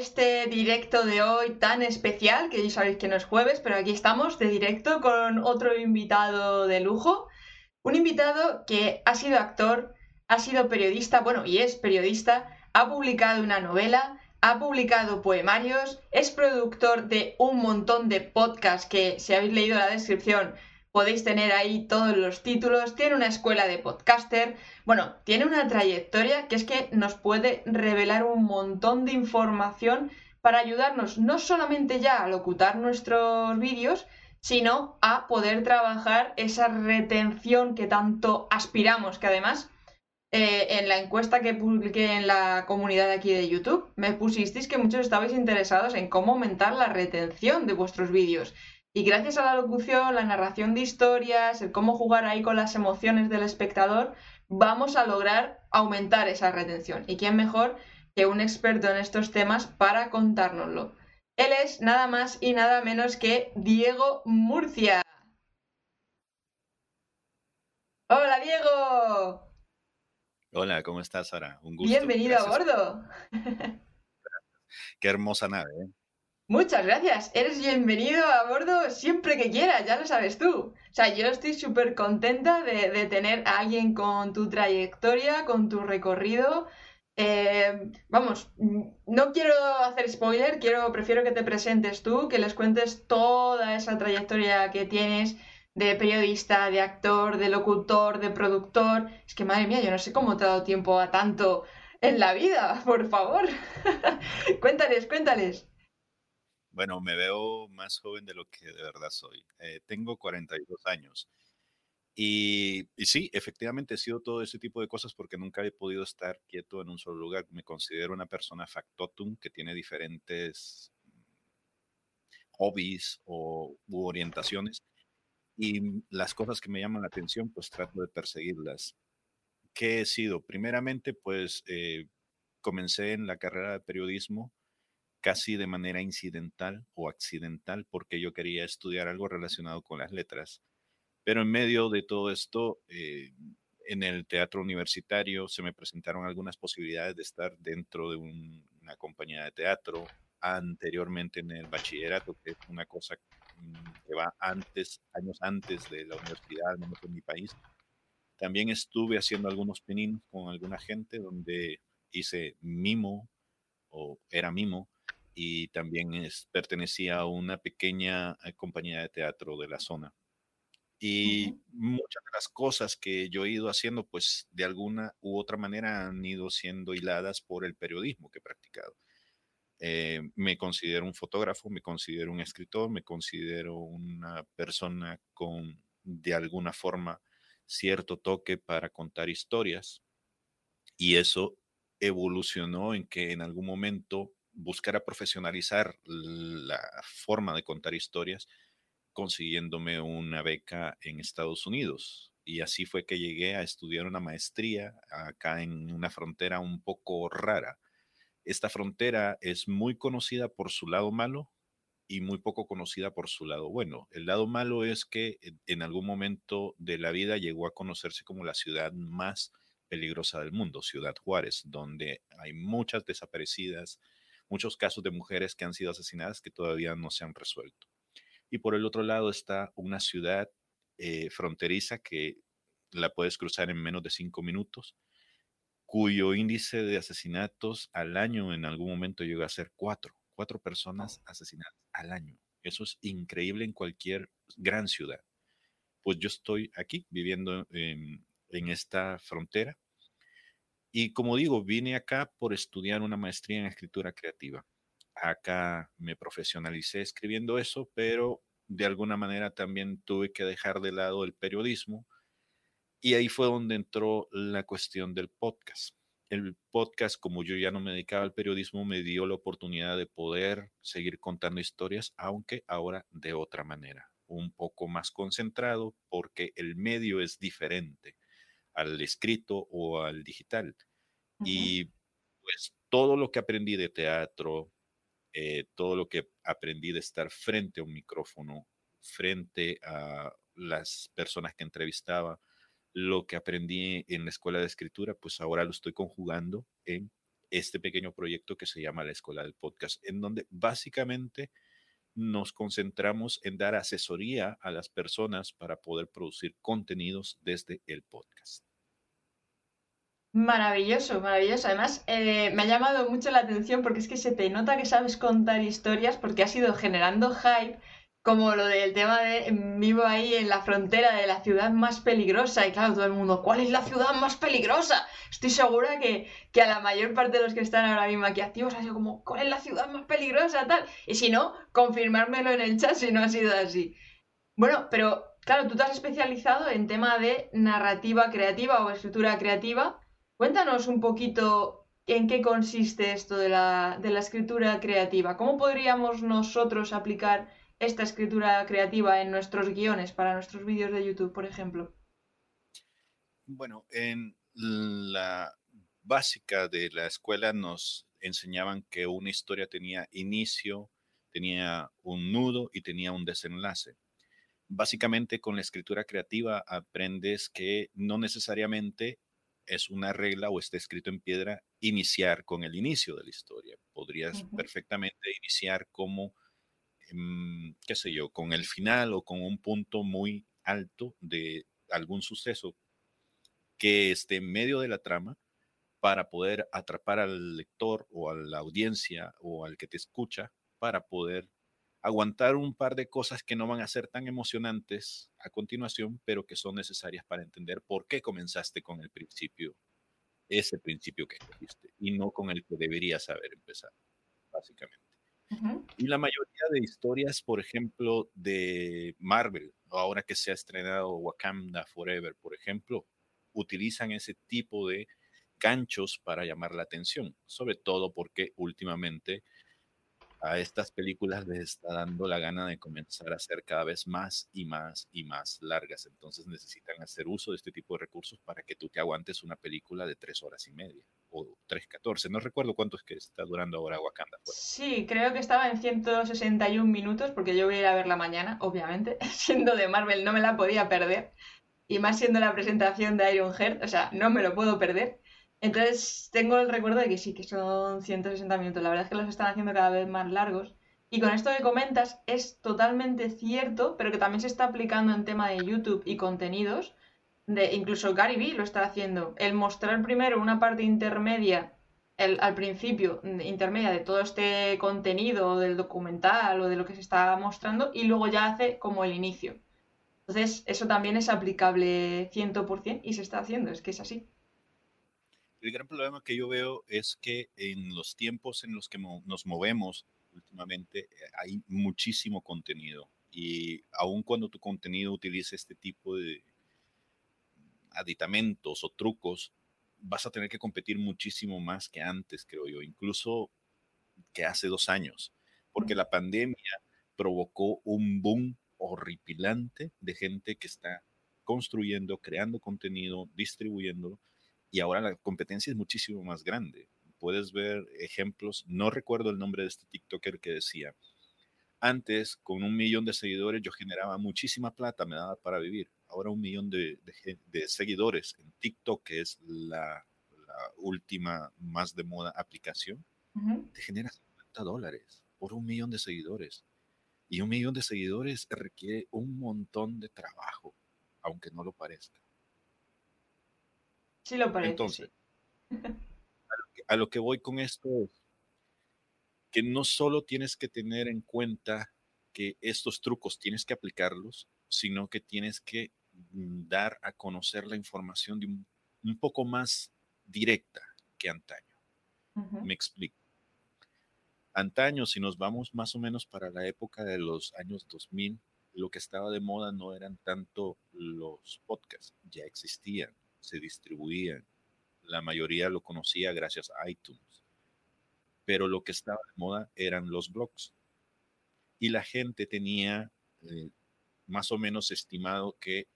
Este directo de hoy tan especial, que ya sabéis que no es jueves, pero aquí estamos de directo con otro invitado de lujo. Un invitado que ha sido actor, ha sido periodista, bueno, y es periodista, ha publicado una novela, ha publicado poemarios, es productor de un montón de podcasts que, si habéis leído la descripción, podéis tener ahí todos los títulos, tiene una escuela de podcaster, bueno, tiene una trayectoria que es que nos puede revelar un montón de información para ayudarnos no solamente ya a locutar nuestros vídeos, sino a poder trabajar esa retención que tanto aspiramos, que además eh, en la encuesta que publiqué en la comunidad aquí de YouTube, me pusisteis que muchos estabais interesados en cómo aumentar la retención de vuestros vídeos. Y gracias a la locución, la narración de historias, el cómo jugar ahí con las emociones del espectador, vamos a lograr aumentar esa retención. ¿Y quién mejor que un experto en estos temas para contárnoslo? Él es nada más y nada menos que Diego Murcia. Hola Diego. Hola, ¿cómo estás, Sara? Un gusto. Bienvenido a bordo. Qué hermosa nave, ¿eh? Muchas gracias. Eres bienvenido a bordo siempre que quieras, ya lo sabes tú. O sea, yo estoy súper contenta de, tener a alguien con tu trayectoria, con tu recorrido. Eh, vamos, no quiero hacer spoiler, quiero, prefiero que te presentes tú, que les cuentes toda esa trayectoria que tienes de periodista, de actor, de locutor, de productor. Es que madre mía, yo no sé cómo te ha dado tiempo a tanto en la vida, por favor. cuéntales, cuéntales. Bueno, me veo más joven de lo que de verdad soy. Eh, tengo 42 años. Y, y, sí, efectivamente he sido todo ese tipo de cosas porque nunca he podido estar quieto en un solo lugar. Me considero una persona factotum que tiene diferentes hobbies o u orientaciones y las cosas que me llaman la atención, pues trato de perseguirlas. ¿Qué he sido? Primeramente, pues eh, comencé en la carrera de periodismo casi de manera incidental o accidental porque yo quería estudiar algo relacionado con las letras. Pero en medio de todo esto, eh, en el teatro universitario se me presentaron algunas posibilidades de estar dentro de una compañía de teatro, anteriormente en el bachillerato, que es una cosa mm, que va antes, años antes de la universidad, al menos en mi país. También estuve haciendo algunos pininos con alguna gente donde hice mimo o era mimo y también es, pertenecía a una pequeña eh, compañía de teatro de la zona. Y muchas de las cosas que yo he ido haciendo, pues de alguna u otra manera han ido siendo hiladas por el periodismo que he practicado. Eh, me considero un fotógrafo, me considero un escritor, me considero una persona con, de alguna forma, cierto toque para contar historias. Y eso evolucionó en que en algún momento buscara profesionalizar la forma de contar historias consiguiéndome una beca en Estados Unidos. Y así fue que llegué a estudiar una maestría acá en una frontera un poco rara. Esta frontera es muy conocida por su lado malo y muy poco conocida por su lado bueno. El lado malo es que en algún momento de la vida llegó a conocerse como la ciudad más peligrosa del mundo, Ciudad Juárez, donde hay muchas desaparecidas, muchos casos de mujeres que han sido asesinadas que todavía no se han resuelto. Y por el otro lado está una ciudad eh, fronteriza que la puedes cruzar en menos de cinco minutos, cuyo índice de asesinatos al año en algún momento llegó a ser cuatro, cuatro personas asesinadas al año. Eso es increíble en cualquier gran ciudad. Pues yo estoy aquí viviendo en, en esta frontera y como digo, vine acá por estudiar una maestría en escritura creativa. Acá me profesionalicé escribiendo eso, pero de alguna manera también tuve que dejar de lado el periodismo. Y ahí fue donde entró la cuestión del podcast. El podcast, como yo ya no me dedicaba al periodismo, me dio la oportunidad de poder seguir contando historias, aunque ahora de otra manera, un poco más concentrado, porque el medio es diferente al escrito o al digital. Y pues todo lo que aprendí de teatro, eh, todo lo que aprendí de estar frente a un micrófono, frente a las personas que entrevistaba, lo que aprendí en la escuela de escritura, pues ahora lo estoy conjugando en este pequeño proyecto que se llama la Escuela del Podcast, en donde básicamente nos concentramos en dar asesoría a las personas para poder producir contenidos desde el podcast. Maravilloso, maravilloso. Además, eh, me ha llamado mucho la atención porque es que se te nota que sabes contar historias porque has ido generando hype como lo del tema de vivo ahí en la frontera de la ciudad más peligrosa y claro, todo el mundo, ¿cuál es la ciudad más peligrosa? Estoy segura que, a la mayor parte de los que están ahora mismo aquí activos ha sido como, ¿cuál es la ciudad más peligrosa? Tal. Y si no, confirmármelo en el chat si no ha sido así. Bueno, pero claro, tú te has especializado en tema de narrativa creativa o escritura creativa. Cuéntanos un poquito en qué consiste esto de la, de la escritura creativa. ¿Cómo podríamos nosotros aplicar esta escritura creativa en nuestros guiones para nuestros vídeos de YouTube, por ejemplo? Bueno, en la básica de la escuela nos enseñaban que una historia tenía inicio, tenía un nudo y tenía un desenlace. Básicamente con la escritura creativa aprendes que no necesariamente es una regla o está escrito en piedra iniciar con el inicio de la historia. Podrías perfectamente iniciar como Mm, qué sé yo, con el final o con un punto muy alto de algún suceso que esté en medio de la trama para poder atrapar al lector o a la audiencia o al que te escucha para poder aguantar un par de cosas que no van a ser tan emocionantes a continuación, pero que son necesarias para entender por qué comenzaste con el principio, ese principio que escogiste, y no con el que deberías haber empezado, básicamente. Y la mayoría de historias, por ejemplo, de Marvel, ahora que se ha estrenado Wakanda Forever, por ejemplo, utilizan ese tipo de ganchos para llamar la atención, sobre todo porque últimamente a estas películas les está dando la gana de comenzar a ser cada vez más y más y más largas. Entonces necesitan hacer uso de este tipo de recursos para que tú te aguantes una película de tres horas y media o 3.14. No recuerdo cuánto es que está durando ahora Wakanda. Sí, creo que estaba en 161 minutos porque yo voy a ir a verla mañana, obviamente. Siendo de Marvel no me la podía perder. Y más siendo la presentación de Iron Heart, o sea, no me lo puedo perder. Entonces tengo el recuerdo de que sí, que son 160 minutos. La verdad es que los están haciendo cada vez más largos. Y con esto que comentas es totalmente cierto, pero que también se está aplicando en tema de YouTube y contenidos. De, incluso Gary Vee lo está haciendo. El mostrar primero una parte intermedia, el, al principio, intermedia de todo este contenido, del documental o de lo que se está mostrando, y luego ya hace como el inicio. Entonces, eso también es aplicable 100% y se está haciendo, es que es así. El gran problema que yo veo es que en los tiempos en los que nos movemos últimamente eh, hay muchísimo contenido y aun cuando tu contenido utilice este tipo de aditamentos o trucos, vas a tener que competir muchísimo más que antes, creo yo, incluso que hace dos años, porque la pandemia provocó un boom horripilante de gente que está construyendo, creando contenido, distribuyéndolo y ahora la competencia es muchísimo más grande. Puedes ver ejemplos, no recuerdo el nombre de este TikToker que decía, antes con un millón de seguidores yo generaba muchísima plata, me daba para vivir. Ahora un millón de, seguidores en TikTok, que es la, última más de moda aplicación, te genera 50 dólares por un millón de seguidores. Y un millón de seguidores requiere un montón de trabajo, aunque no lo parezca. Sí lo parece. Entonces, a, lo que, voy con esto es que no solo tienes que tener en cuenta que estos trucos tienes que aplicarlos, sino que tienes que dar a conocer la información de un, poco más directa que antaño. Me explico. Antaño, si nos vamos más o menos para la época de los años 2000, lo que estaba de moda no eran tanto los podcasts, ya existían se distribuían. La mayoría lo conocía gracias a iTunes. Pero lo que estaba de moda eran los blogs. Y la gente tenía eh, más o menos estimado que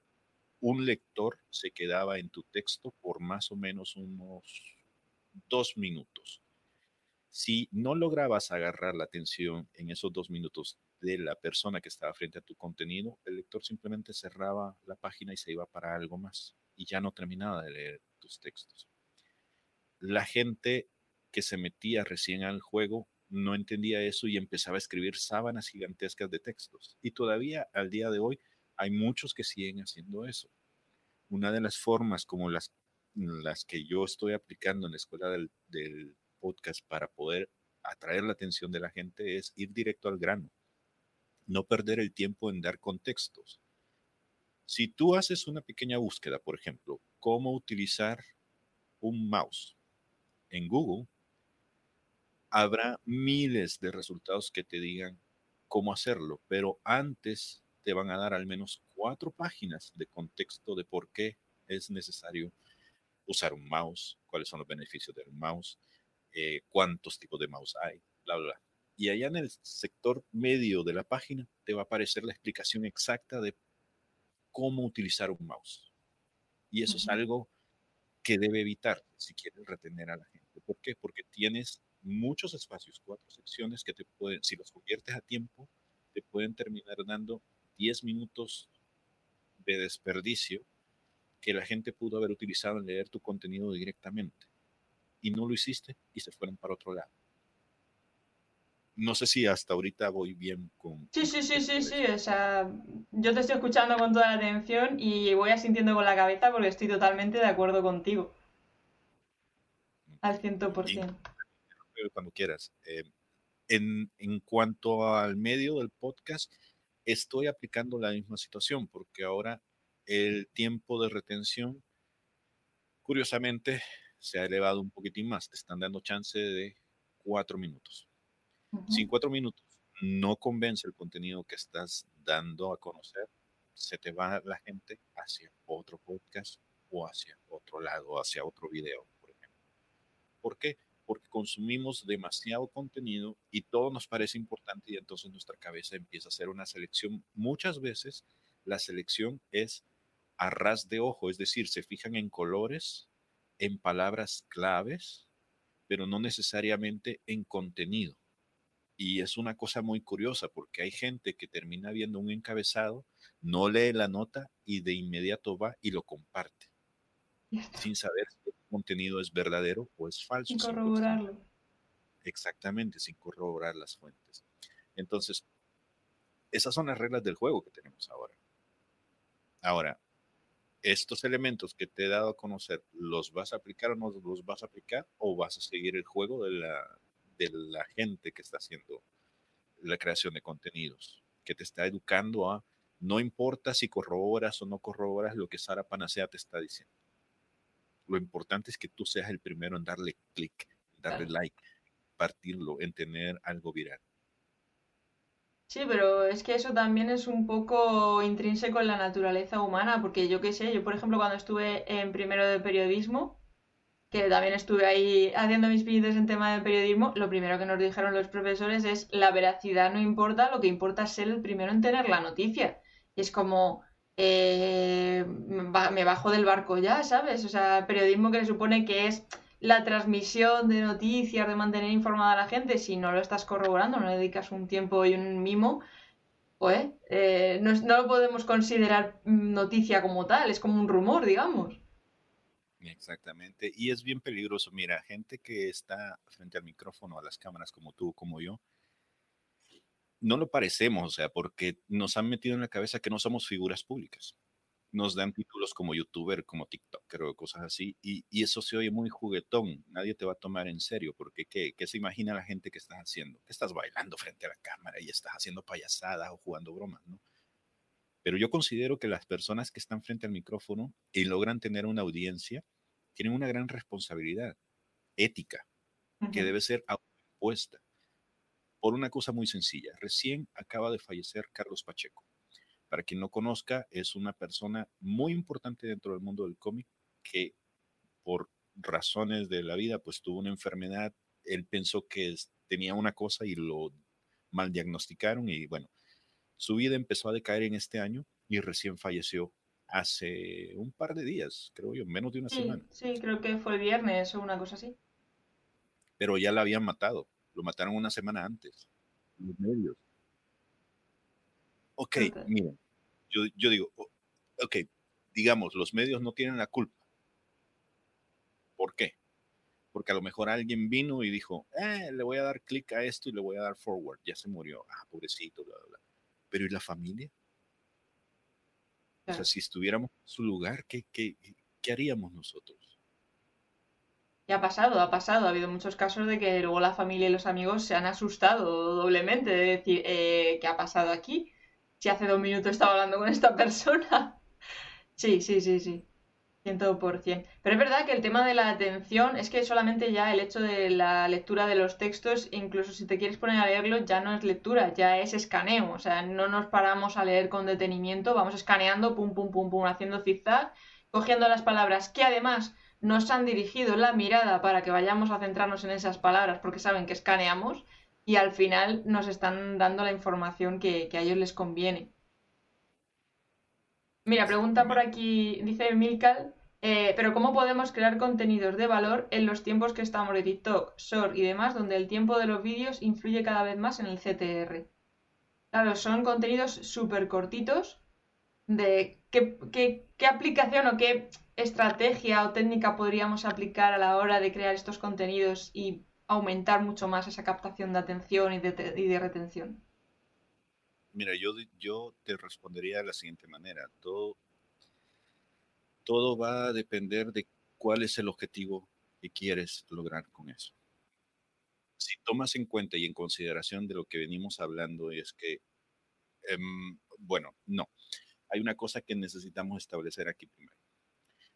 un lector se quedaba en tu texto por más o menos unos dos minutos. Si no lograbas agarrar la atención en esos dos minutos de la persona que estaba frente a tu contenido, el lector simplemente cerraba la página y se iba para algo más y ya no terminaba de leer tus textos. La gente que se metía recién al juego no entendía eso y empezaba a escribir sábanas gigantescas de textos. Y todavía al día de hoy hay muchos que siguen haciendo eso. Una de las formas como las, las que yo estoy aplicando en la escuela del, del podcast para poder atraer la atención de la gente es ir directo al grano. No perder el tiempo en dar contextos. Si tú haces una pequeña búsqueda, por ejemplo, cómo utilizar un mouse en Google, habrá miles de resultados que te digan cómo hacerlo, pero antes te van a dar al menos cuatro páginas de contexto de por qué es necesario usar un mouse, cuáles son los beneficios del mouse, eh, cuántos tipos de mouse hay, bla, bla, bla. Y allá en el sector medio de la página te va a aparecer la explicación exacta de cómo utilizar un mouse. Y eso es algo que debe evitar si quieres retener a la gente. ¿Por qué? Porque tienes muchos espacios, cuatro secciones que te pueden, si los conviertes a tiempo, te pueden terminar dando 10 minutos de desperdicio que la gente pudo haber utilizado en leer tu contenido directamente. Y no lo hiciste y se fueron para otro lado. No sé si hasta ahorita voy bien con... Sí, sí, sí, sí, sí. O sea, yo te estoy escuchando con toda la atención y voy asintiendo con la cabeza porque estoy totalmente de acuerdo contigo. Al ciento por ciento cuando quieras. Eh, en, en cuanto al medio del podcast, estoy aplicando la misma situación porque ahora el tiempo de retención, curiosamente, se ha elevado un poquitín más. Te están dando chance de cuatro minutos. Si en cuatro minutos no convence el contenido que estás dando a conocer, se te va la gente hacia otro podcast o hacia otro lado, hacia otro video, por ejemplo. ¿Por qué? porque consumimos demasiado contenido y todo nos parece importante y entonces nuestra cabeza empieza a hacer una selección. Muchas veces la selección es a ras de ojo, es decir, se fijan en colores, en palabras claves, pero no necesariamente en contenido. Y es una cosa muy curiosa porque hay gente que termina viendo un encabezado, no lee la nota y de inmediato va y lo comparte, sin saber contenido es verdadero o es falso. Sin corroborarlo. Exactamente, sin corroborar las fuentes. Entonces, esas son las reglas del juego que tenemos ahora. Ahora, estos elementos que te he dado a conocer, ¿los vas a aplicar o no los vas a aplicar? ¿O vas a seguir el juego de la, de la gente que está haciendo la creación de contenidos? Que te está educando a, no importa si corroboras o no corroboras lo que Sara Panacea te está diciendo. Lo importante es que tú seas el primero en darle clic, darle like, partirlo, en tener algo viral. Sí, pero es que eso también es un poco intrínseco en la naturaleza humana, porque yo qué sé, yo por ejemplo cuando estuve en primero de periodismo, que también estuve ahí haciendo mis pinitos en tema de periodismo, lo primero que nos dijeron los profesores es la veracidad no importa, lo que importa es ser el primero en tener la noticia. Y es como, eh, me bajo del barco ya, ¿sabes? O sea, periodismo que se supone que es la transmisión de noticias, de mantener informada a la gente, si no lo estás corroborando, no le dedicas un tiempo y un mimo, pues eh, no, no, lo podemos considerar noticia como tal, es como un rumor, digamos. Exactamente, y es bien peligroso. Mira, gente que está frente al micrófono, a las cámaras como tú, como yo, no lo parecemos, o sea, porque nos han metido en la cabeza que no somos figuras públicas. Nos dan títulos como youtuber, como TikToker o cosas así, y, eso se oye muy juguetón. Nadie te va a tomar en serio, porque ¿qué, se imagina la gente que estás haciendo? Que estás bailando frente a la cámara y estás haciendo payasadas o jugando bromas, ¿no? Pero yo considero que las personas que están frente al micrófono y logran tener una audiencia tienen una gran responsabilidad ética que debe ser autoimpuesta por una cosa muy sencilla. Recién acaba de fallecer Carlos Pacheco. Para quien no conozca, es una persona muy importante dentro del mundo del cómic que por razones de la vida, pues tuvo una enfermedad. Él pensó que tenía una cosa y lo mal diagnosticaron y bueno, su vida empezó a decaer en este año y recién falleció hace un par de días, creo yo, menos de una semana. Sí, creo que fue el viernes o una cosa así. Pero ya la habían matado. Lo mataron una semana antes. Los medios. Ok, miren, yo, yo digo, ok, digamos, los medios no tienen la culpa. ¿Por qué? porque a lo mejor alguien vino y dijo, eh, le voy a dar clic a esto y le voy a dar forward, ya se murió, ah, pobrecito, bla, bla, bla. Pero ¿y la familia? O sea, si estuviéramos en su lugar, ¿qué, qué, qué haríamos nosotros? Ya ha pasado, ha pasado. Ha habido muchos casos de que luego la familia y los amigos se han asustado doblemente de decir, eh, ¿qué ha pasado aquí? Si hace dos minutos estaba hablando con esta persona. Sí, sí, sí, sí. 100%. Pero es verdad que el tema de la atención es que solamente ya el hecho de la lectura de los textos, incluso si te quieres poner a leerlo, ya no es lectura, ya es escaneo. O sea, no nos paramos a leer con detenimiento, vamos escaneando, pum, pum, pum, pum, haciendo zigzag, cogiendo las palabras que además nos han dirigido la mirada para que vayamos a centrarnos en esas palabras porque saben que escaneamos y al final nos están dando la información que, que a ellos les conviene. Mira, pregunta por aquí, dice Milcal, eh, pero ¿cómo podemos crear contenidos de valor en los tiempos que estamos de TikTok, Short y demás, donde el tiempo de los vídeos influye cada vez más en el CTR? Claro, son contenidos súper cortitos de qué, aplicación o qué estrategia o técnica podríamos aplicar a la hora de crear estos contenidos y aumentar mucho más esa captación de atención y de, y de retención. Mira, yo, yo te respondería de la siguiente manera. Todo, todo va a depender de cuál es el objetivo que quieres lograr con eso. Si tomas en cuenta y en consideración de lo que venimos hablando, es que, em, bueno, no, hay una cosa que necesitamos establecer aquí primero.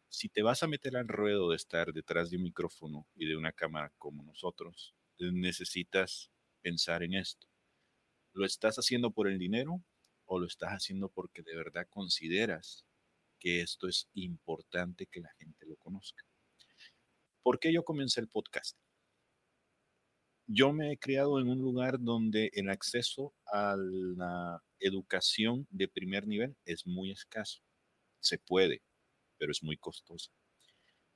Si te vas a meter al ruedo de estar detrás de un micrófono y de una cámara como nosotros, necesitas pensar en esto. ¿Lo estás haciendo por el dinero o lo estás haciendo porque de verdad consideras que esto es importante que la gente lo conozca? ¿Por qué yo comencé el podcast? Yo me he criado en un lugar donde el acceso a la educación de primer nivel es muy escaso. Se puede, pero es muy costoso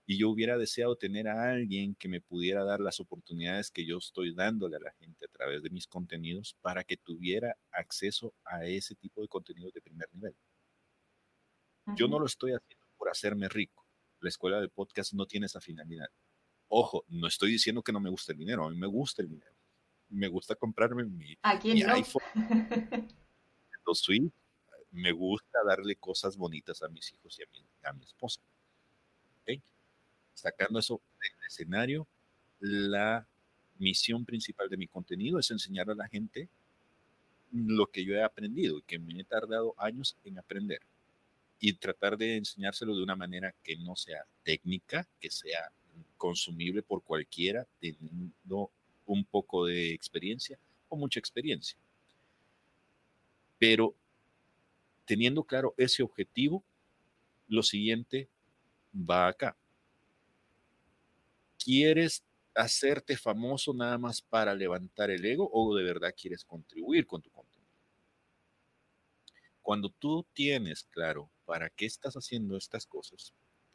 y yo hubiera deseado tener a alguien que me pudiera dar las oportunidades que yo estoy dándole a la gente a través de mis contenidos para que tuviera acceso a ese tipo de contenidos de primer nivel. Yo no lo estoy haciendo por hacerme rico. La escuela de podcast no tiene esa finalidad. Ojo, no estoy diciendo que no me guste el dinero, a mí me gusta el dinero. Me gusta comprarme mi, iPhone, suite. Me gusta darle cosas bonitas a mis hijos y a mi, a mi esposa sacando eso del escenario, la misión principal de mi contenido es enseñar a la gente lo que yo he aprendido y que me he tardado años en aprender y tratar de enseñárselo de una manera que no sea técnica, que sea consumible por cualquiera teniendo un poco de experiencia o mucha experiencia. Pero teniendo claro ese objetivo, lo siguiente va acá. ¿Quieres hacerte famoso nada más para levantar el ego o de verdad quieres contribuir con tu contenido? Cuando tú tienes claro para qué estás haciendo estas cosas,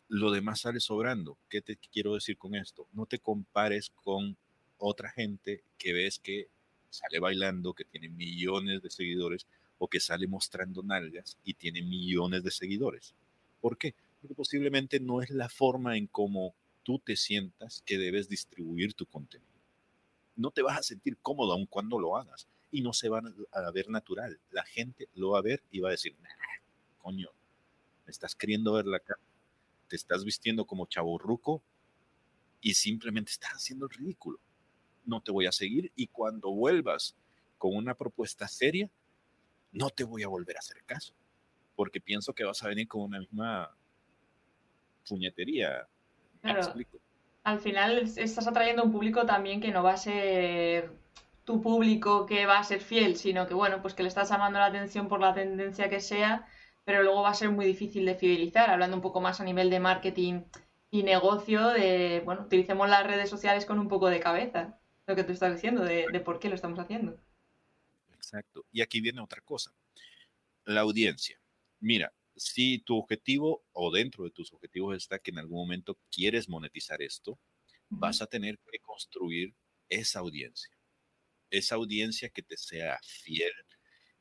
lo demás sale sobrando. ¿Qué te quiero decir con esto? No te compares con otra gente que ves que sale bailando, que tiene millones de seguidores o que sale mostrando nalgas y tiene millones de seguidores. ¿Por qué? Porque posiblemente no es la forma en cómo tú te sientas que debes distribuir tu contenido. No te vas a sentir cómodo aun cuando lo hagas y no se va a ver natural. La gente lo va a ver y va a decir, coño, estás queriendo ver la cara, te estás vistiendo como chaborruco y simplemente estás haciendo el ridículo. No te voy a seguir y cuando vuelvas con una propuesta seria, no te voy a volver a hacer caso, porque pienso que vas a venir con una misma puñetería. Al final estás atrayendo un público también que no va a ser tu público que va a ser fiel, sino que bueno, pues que le estás llamando la atención por la tendencia que sea, pero luego va a ser muy difícil de fidelizar, hablando un poco más a nivel de marketing y negocio, de, bueno, utilicemos las redes sociales con un poco de cabeza, lo que tú estás diciendo, de, de por qué lo estamos haciendo. Exacto. Y aquí viene otra cosa, la audiencia. Mira, si tu objetivo o dentro de tus objetivos está que en algún momento quieres monetizar esto, vas a tener que construir esa audiencia. Esa audiencia que te sea fiel,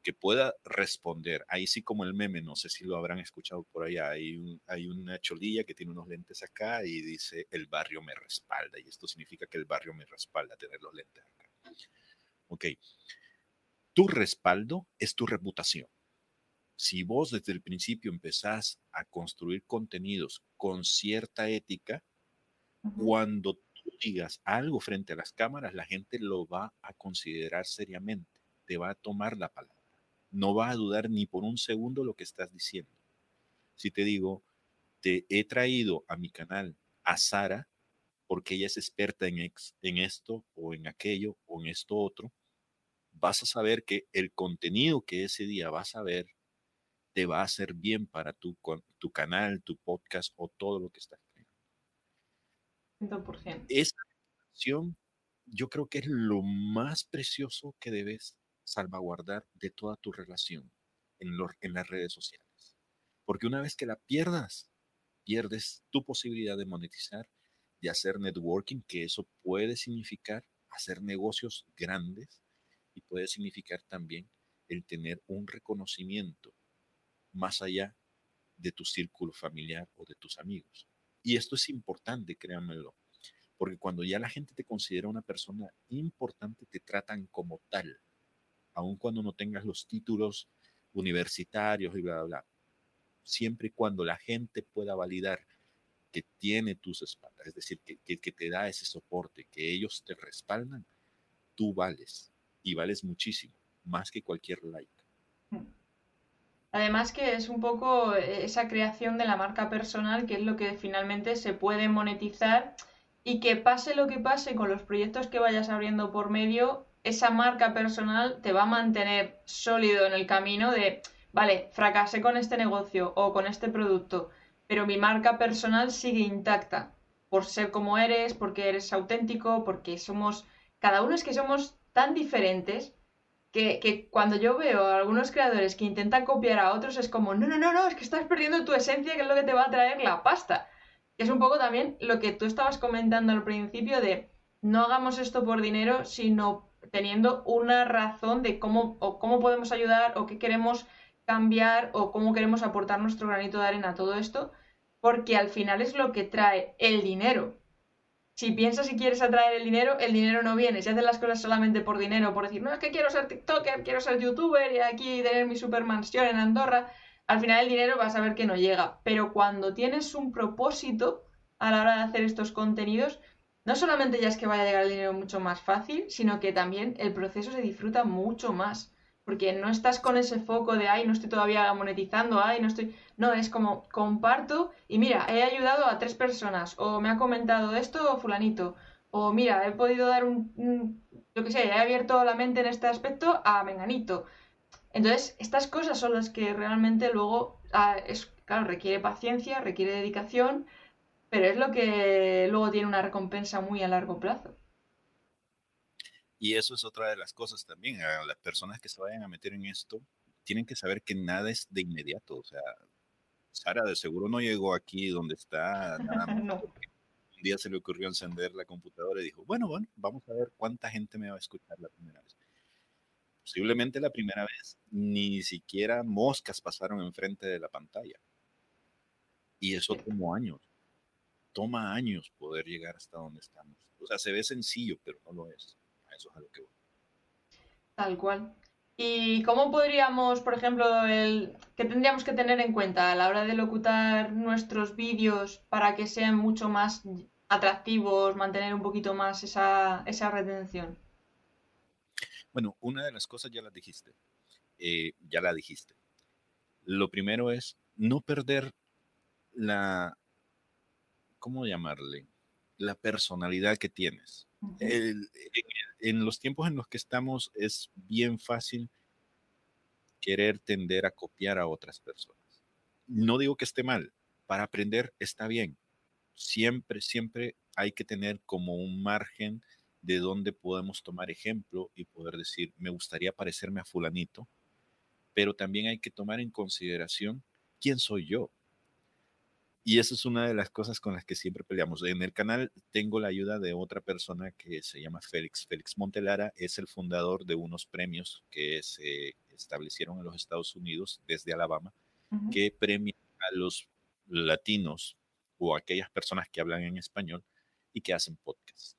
que pueda responder. Ahí sí como el meme, no sé si lo habrán escuchado por allá, hay, hay una cholilla que tiene unos lentes acá y dice, el barrio me respalda. Y esto significa que el barrio me respalda tener los lentes acá. Ok. Tu respaldo es tu reputación. Si vos desde el principio empezás a construir contenidos con cierta ética, cuando tú digas algo frente a las cámaras, la gente lo va a considerar seriamente, te va a tomar la palabra no vas a dudar ni por un segundo lo que estás diciendo. Si te digo, te he traído a mi canal a Sara porque ella es experta en, en esto o en aquello o en esto otro, vas a saber que el contenido que ese día vas a ver te va a hacer bien para tu, tu canal, tu podcast o todo lo que estás creando. 100%. Esa acción yo creo que es lo más precioso que debes salvaguardar de toda tu relación en, en las redes sociales. Porque una vez que la pierdas, pierdes tu posibilidad de monetizar, de hacer networking, que eso puede significar hacer negocios grandes y puede significar también el tener un reconocimiento más allá de tu círculo familiar o de tus amigos. Y esto es importante, créanmelo, porque cuando ya la gente te considera una persona importante, te tratan como tal aun cuando no tengas los títulos universitarios y bla, bla, bla. Siempre y cuando la gente pueda validar que tiene tus espaldas, es decir, que, que, te da ese soporte, que ellos te respaldan, tú vales y vales muchísimo, más que cualquier like. Además que es un poco esa creación de la marca personal, que es lo que finalmente se puede monetizar y que pase lo que pase con los proyectos que vayas abriendo por medio, esa marca personal te va a mantener sólido en el camino de, vale, fracasé con este negocio o con este producto, pero mi marca personal sigue intacta por ser como eres, porque eres auténtico, porque somos, cada uno es que somos tan diferentes que, que, cuando yo veo a algunos creadores que intentan copiar a otros es como, no, no, no, no, es que estás perdiendo tu esencia, que es lo que te va a traer la pasta. Es un poco también lo que tú estabas comentando al principio de no hagamos esto por dinero, sino teniendo una razón de cómo, o cómo podemos ayudar o qué queremos cambiar o cómo queremos aportar nuestro granito de arena a todo esto, porque al final es lo que trae el dinero. Si piensas y quieres atraer el dinero, el dinero no viene. Si haces las cosas solamente por dinero, por decir, no, es que quiero ser TikToker, quiero ser YouTuber y aquí tener mi supermansión en Andorra, al final el dinero vas a ver que no llega. Pero cuando tienes un propósito a la hora de hacer estos contenidos, no solamente ya es que vaya a llegar el dinero mucho más fácil, sino que también el proceso se disfruta mucho más. Porque no estás con ese foco de, ay, no estoy todavía monetizando, ay, no estoy... No, es como comparto y mira, he ayudado a tres personas, o me ha comentado esto fulanito, o mira, he podido dar un, lo que sé, he abierto la mente en este aspecto a menganito. Entonces, estas cosas son las que realmente luego, ah, es, claro, requiere paciencia, requiere dedicación, pero es lo que luego tiene una recompensa muy a largo plazo. Y eso es otra de las cosas también. A las personas que se vayan a meter en esto tienen que saber que nada es de inmediato. O sea, Sara de seguro no llegó aquí donde está. Nada Un día se le ocurrió encender la computadora y dijo, bueno, bueno, vamos a ver cuánta gente me va a escuchar la primera vez. Posiblemente la primera vez ni siquiera moscas pasaron enfrente de la pantalla. Y eso tomó años toma años poder llegar hasta donde estamos. O sea, se ve sencillo, pero no lo es. A eso es a lo que voy. Tal cual. ¿Y cómo podríamos, por ejemplo, el qué tendríamos que tener en cuenta a la hora de locutar nuestros vídeos para que sean mucho más atractivos, mantener un poquito más esa, esa retención? Bueno, una de las cosas ya las dijiste. Eh, ya la dijiste. Lo primero es no perder la, ¿cómo llamarle? La personalidad que tienes. en, los tiempos en los que estamos es bien fácil querer tender a copiar a otras personas. No digo que esté mal, para aprender está bien. Siempre, siempre hay que tener como un margen de donde podemos tomar ejemplo y poder decir, me gustaría parecerme a fulanito, pero también hay que tomar en consideración quién soy yo. Y eso es una de las cosas con las que siempre peleamos. En el canal tengo la ayuda de otra persona que se llama Félix. Félix Montelara es el fundador de unos premios que se, establecieron en los Estados Unidos desde Alabama, que premia a los latinos o aquellas personas que hablan en español y que hacen podcast.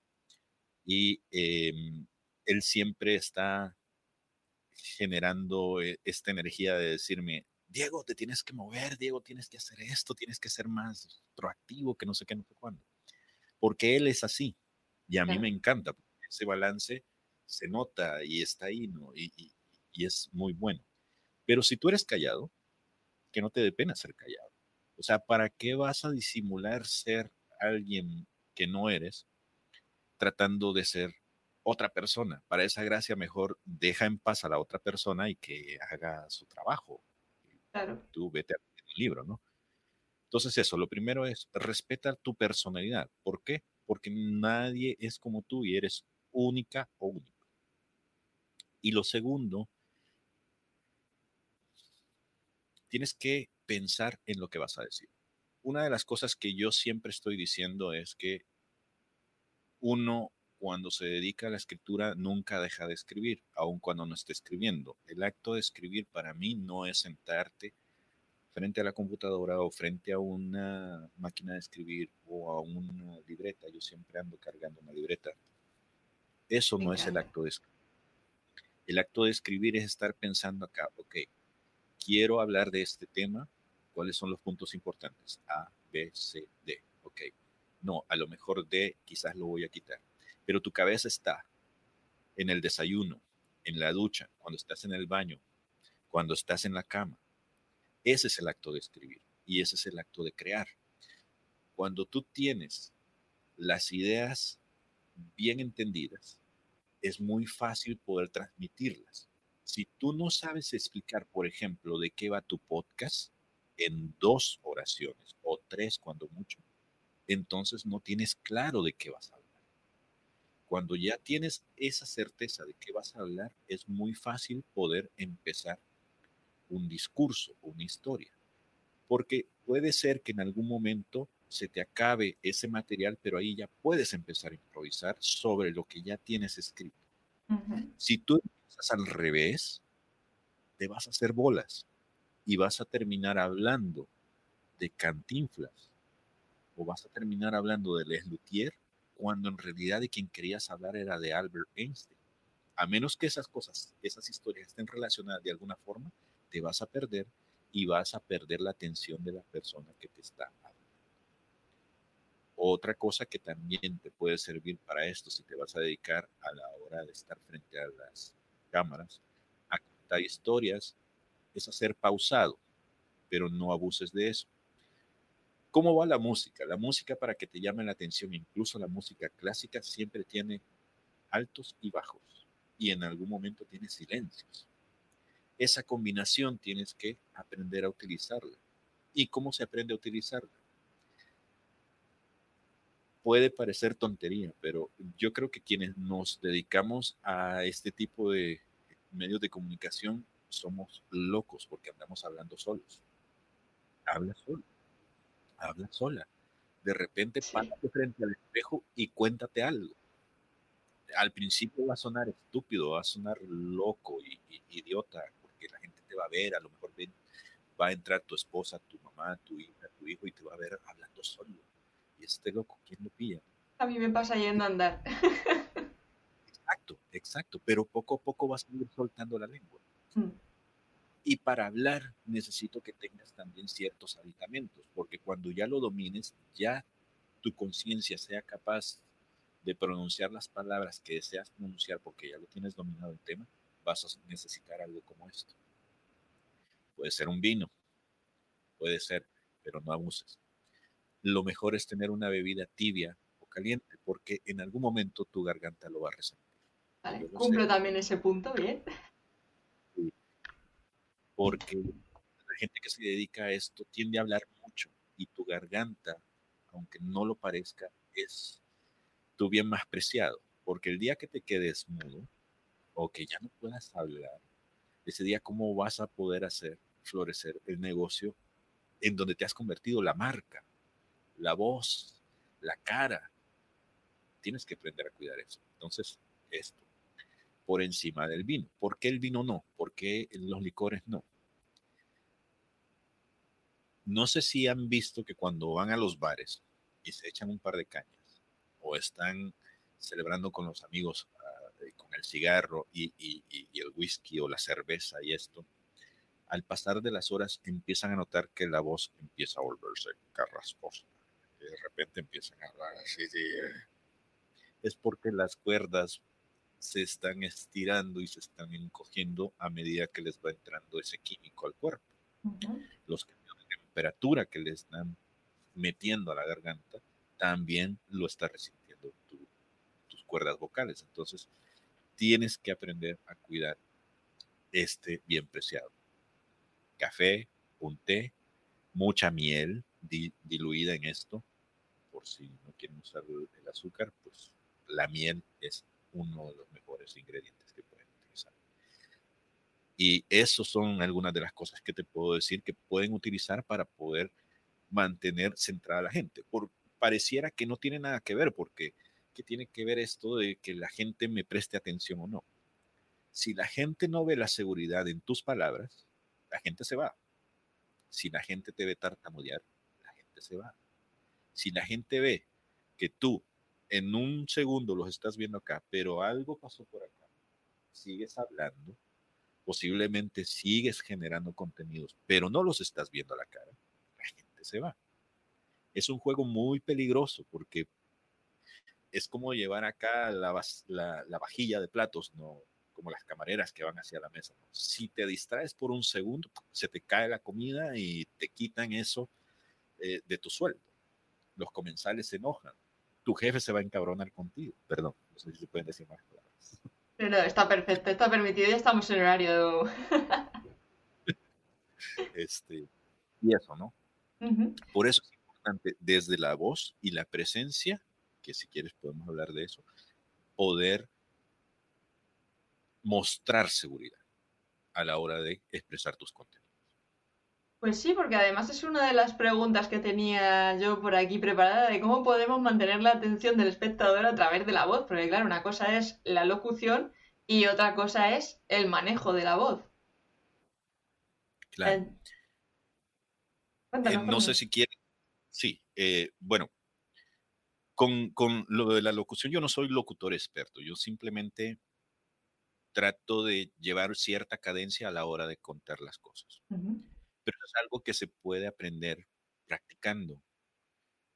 Y em, él siempre está generando e, esta energía de decirme, Diego, te tienes que mover, Diego, tienes que hacer esto, tienes que ser más proactivo, que no sé qué, no sé cuándo. Porque él es así. Y a mí me encanta. Ese balance se nota y está ahí, ¿no? Y, y es muy bueno. Pero si tú eres callado, que no te dé pena ser callado. O sea, ¿para qué vas a disimular ser alguien que no eres tratando de ser otra persona? Para esa gracia mejor deja en paz a la otra persona y que haga su trabajo. Claro. Tú vete a un libro, ¿no? Entonces eso, lo primero es respetar tu personalidad. ¿Por qué? Porque nadie es como tú y eres única o único. Y lo segundo tienes que pensar en lo que vas a decir. Una de las cosas que yo siempre estoy diciendo es que uno cuando se dedica a la escritura nunca deja de escribir, aun cuando no esté escribiendo. El acto de escribir para mí no es sentarte frente a la computadora o frente a una máquina de escribir o a una libreta. Yo siempre ando cargando una libreta. Eso no es el acto de escribir. El acto de escribir es estar pensando acá, ok, quiero hablar de este tema, ¿cuáles son los puntos importantes? A, B, C, D. Ok. No, a lo mejor D quizás lo voy a quitar. Pero tu cabeza está en el desayuno, en la ducha, cuando estás en el baño, cuando estás en la cama. Ese es el acto de escribir y ese es el acto de crear. Cuando tú tienes las ideas bien entendidas, es muy fácil poder transmitirlas. Si tú no sabes explicar, por ejemplo, de qué va tu podcast en dos oraciones o tres cuando mucho, entonces no tienes claro de qué vas a. Cuando ya tienes esa certeza de qué vas a hablar, es muy fácil poder empezar un discurso, una historia. Porque puede ser que en algún momento se te acabe ese material, pero ahí ya puedes empezar a improvisar sobre lo que ya tienes escrito. Si tú al revés, te vas a hacer bolas y vas a terminar hablando de cantinflas o vas a terminar hablando de Les Luthier cuando en realidad de quien querías hablar era de Albert Einstein. A menos que esas cosas, esas historias estén relacionadas de alguna forma, te vas a perder y vas a perder la atención de la persona que te está hablando. Otra cosa que también te puede servir para esto si te vas a dedicar a la hora de estar frente a las cámaras, a contar historias, es hacer pausado, pero no abuses de eso. ¿Cómo va la música? La música para que te llame la atención, incluso la música clásica, siempre tiene altos y bajos y en algún momento tiene silencios. Esa combinación tienes que aprender a utilizarla. ¿Y cómo se aprende a utilizarla? puede parecer tontería, pero yo creo que quienes nos dedicamos a este tipo de medios de comunicación somos locos porque andamos hablando solos. Habla solo, habla sola. De repente párate frente al espejo y cuéntate algo. Al principio va a sonar estúpido, va a sonar loco y, idiota, porque la gente te va a ver, a lo mejor va a entrar tu esposa, tu mamá, tu hija, tu hijo y te va a ver hablando solo y este loco, ¿quién lo pilla? A mí me pasa yendo a andar. exacto, exacto, pero poco a poco vas a ir soltando la lengua. Mm. Y para hablar necesito que tengas también ciertos aditamentos, porque cuando ya lo domines, ya tu conciencia sea capaz de pronunciar las palabras que deseas pronunciar porque ya lo tienes dominado el tema, vas a necesitar algo como esto. Puede ser un vino, puede ser, pero no abuses lo mejor es tener una bebida tibia o caliente, porque en algún momento tu garganta lo va a resentir. Vale, cumplo también ese punto, bien. Porque la gente que se dedica a esto tiende a hablar mucho y tu garganta, aunque no lo parezca, es tu bien más preciado. Porque el día que te quedes mudo o que ya no puedas hablar, ese día cómo vas a poder hacer florecer el negocio en donde te has convertido la marca la voz, la cara. Tienes que aprender a cuidar eso. Entonces, esto. Por encima del vino. ¿Por qué el vino no? ¿Por qué los licores no? No sé si han visto que cuando van a los bares y se echan un par de cañas o están celebrando con los amigos ah, con el cigarro y, el whisky o la cerveza y esto, al pasar de las horas empiezan a notar que la voz empieza a volverse carrasposa. De repente empiezan a hablar así. es porque las cuerdas se están estirando y se están encogiendo a medida que les va entrando ese químico al cuerpo. Los cambios de temperatura que le están metiendo a la garganta también lo está resintiendo tus cuerdas vocales. Entonces, tienes que aprender a cuidar este bien preciado. Café, un té, mucha miel diluida en esto, por si no quieren usar el azúcar, pues la miel es uno de los mejores ingredientes que pueden utilizar. Y esos son algunas de las cosas que te puedo decir que pueden utilizar para poder mantener centrada a la gente. Por, pareciera que no tiene nada que ver, porque ¿qué tiene que ver esto de que la gente me preste atención o no? Si la gente no ve la seguridad en tus palabras, la gente se va. Si la gente te ve tartamudear, la gente se va. Si la gente ve que tú en un segundo los estás viendo acá, pero algo pasó por acá, sigues hablando, posiblemente sigues generando contenidos, pero no los estás viendo a la cara, la gente se va. Es un juego muy peligroso porque es como llevar acá la, vajilla de platos, no como las camareras que van hacia la mesa. Si te distraes por un segundo, se te cae la comida y te quitan eso eh, de tu sueldo. Los comensales se enojan tu jefe se va a encabronar contigo. Perdón, no sé si se pueden decir más palabras. No, está perfecto, está permitido, ya estamos en horario. este, y eso, ¿no? Por eso es importante desde la voz y la presencia, que si quieres podemos hablar de eso, poder mostrar seguridad a la hora de expresar tus contenidos. Pues sí, porque además es una de las preguntas que tenía yo por aquí preparada de cómo podemos mantener la atención del espectador a través de la voz, porque claro, una cosa es la locución y otra cosa es el manejo de la voz. Claro. Eh, eh, no sé si quiere. Sí, eh, bueno, con, lo de la locución yo no soy locutor experto, yo simplemente trato de llevar cierta cadencia a la hora de contar las cosas pero es algo que se puede aprender practicando,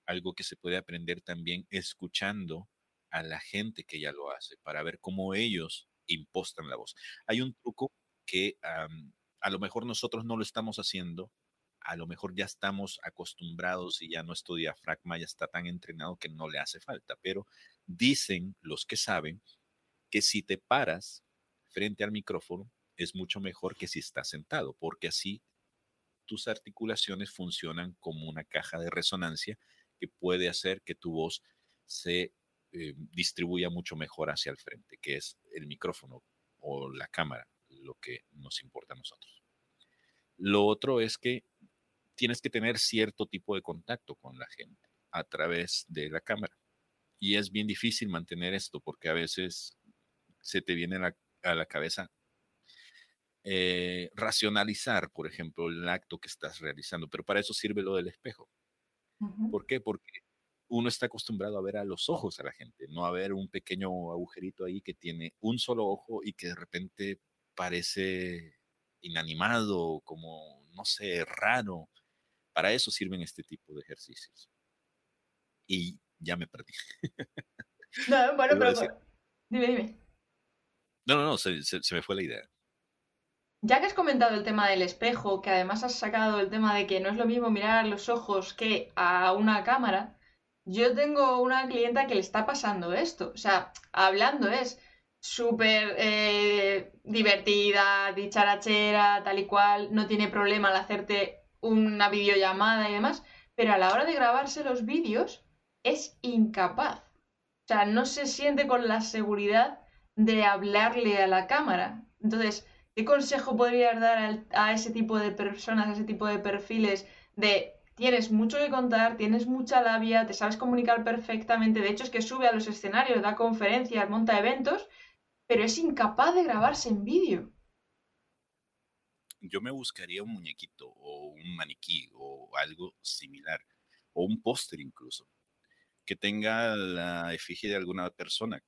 algo que se puede aprender también escuchando a la gente que ya lo hace para ver cómo ellos impostan la voz. Hay un truco que a lo mejor nosotros no lo estamos haciendo, a lo mejor ya estamos acostumbrados y ya nuestro diafragma ya está tan entrenado que no le hace falta, pero dicen los que saben que si te paras frente al micrófono es mucho mejor que si estás sentado, porque así tus articulaciones funcionan como una caja de resonancia que puede hacer que tu voz se eh, distribuya mucho mejor hacia el frente, que es el micrófono o la cámara, lo que nos importa a nosotros. Lo otro es que tienes que tener cierto tipo de contacto con la gente a través de la cámara. Y es bien difícil mantener esto porque a veces se te viene a la cabeza eh, racionalizar, por ejemplo, el acto que estás realizando, pero para eso sirve lo del espejo. ¿Por qué? Porque uno está acostumbrado a ver a los ojos a la gente, no a ver un pequeño agujerito ahí que tiene un solo ojo y que de repente parece inanimado, como, no sé, raro. Para eso sirven este tipo de ejercicios. Y ya me perdí. No, bueno, pero... Dime, dime. No, no, no, se me fue la idea. Ya que has comentado el tema del espejo, que además has sacado el tema de que no es lo mismo mirar los ojos que a una cámara, yo tengo una clienta que le está pasando esto. O sea, hablando es súper eh, divertida, dicharachera, tal y cual, no tiene problema al hacerte una videollamada y demás, pero a la hora de grabarse los vídeos es incapaz. O sea, no se siente con la seguridad de hablarle a la cámara. Entonces, ¿Qué consejo podrías dar a, ese tipo de personas, a ese tipo de perfiles de tienes mucho que contar, tienes mucha labia, te sabes comunicar perfectamente, de hecho es que sube a los escenarios, da conferencias, monta eventos, pero es incapaz de grabarse en vídeo. Yo me buscaría un muñequito o un maniquí o algo similar, o un póster incluso, que tenga la efigie de alguna persona.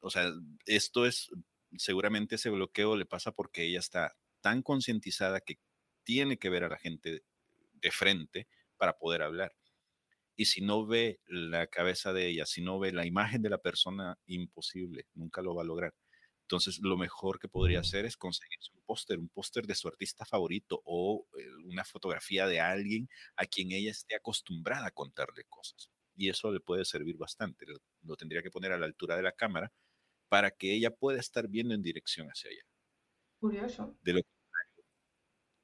O sea, esto es, seguramente ese bloqueo le pasa porque ella está tan concientizada que tiene que ver a la gente de frente para poder hablar. Y si no ve la cabeza de ella, si no ve la imagen de la persona, imposible, nunca lo va a lograr. Entonces, lo mejor que podría hacer es conseguirse un póster, un póster de su artista favorito o eh, una fotografía de alguien a quien ella esté acostumbrada a contarle cosas. Y eso le puede servir bastante. Lo, tendría que poner a la altura de la cámara para que ella pueda estar viendo en dirección hacia allá. Curioso. De lo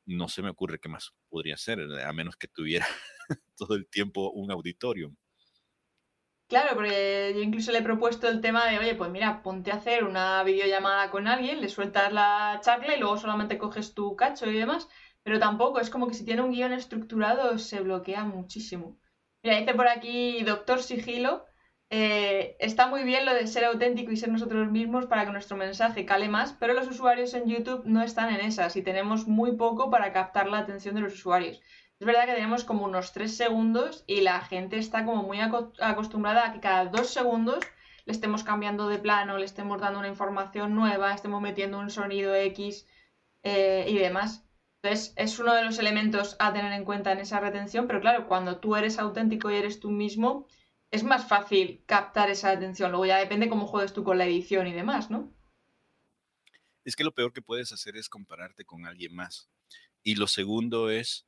no se me ocurre qué más podría ser, a menos que tuviera todo el tiempo un auditorio. Claro, porque yo incluso le he propuesto el tema de, oye, pues mira, ponte a hacer una videollamada con alguien, le sueltas la charla y luego solamente coges tu cacho y demás, pero tampoco, es como que si tiene un guion estructurado se bloquea muchísimo. Mira, dice por aquí Doctor Sigilo, eh, está muy bien lo de ser auténtico y ser nosotros mismos para que nuestro mensaje cale más, pero los usuarios en YouTube no están en esas y tenemos muy poco para captar la atención de los usuarios. Es verdad que tenemos como unos 3 segundos y la gente está como muy acostumbrada a que cada 2 segundos le estemos cambiando de plano, le estemos dando una información nueva, estemos metiendo un sonido X eh, y demás. Entonces, es uno de los elementos a tener en cuenta en esa retención, pero claro, cuando tú eres auténtico y eres tú mismo, es más fácil captar esa atención. Luego ya depende cómo juegues tú con la edición y demás, ¿no? Es que lo peor que puedes hacer es compararte con alguien más. Y lo segundo es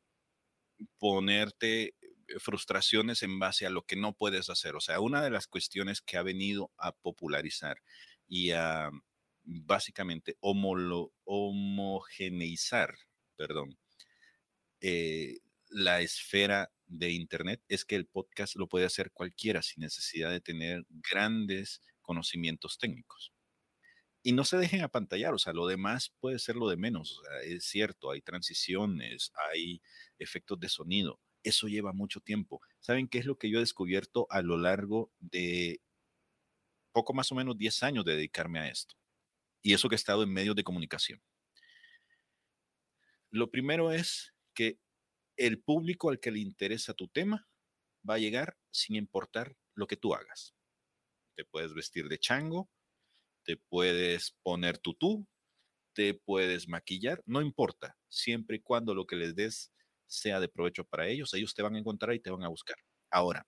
ponerte eh, frustraciones en base a lo que no puedes hacer. O sea, una de las cuestiones que ha venido a popularizar y a básicamente homogeneizar, perdón, eh, la esfera de Internet es que el podcast lo puede hacer cualquiera sin necesidad de tener grandes conocimientos técnicos. Y no se dejen apantallar, o sea, lo demás puede ser lo de menos. Es cierto, hay transiciones, hay efectos de sonido. Eso lleva mucho tiempo. ¿Saben qué es lo que yo he descubierto a lo largo de poco más o menos 10 años de dedicarme a esto? Y eso que he estado en medios de comunicación. Lo primero es que el público al que le interesa tu tema va a llegar sin importar lo que tú hagas. Te puedes vestir de chango, te puedes poner tutú, te puedes maquillar, no importa, siempre y cuando lo que les des sea de provecho para ellos, ellos te van a encontrar y te van a buscar. Ahora,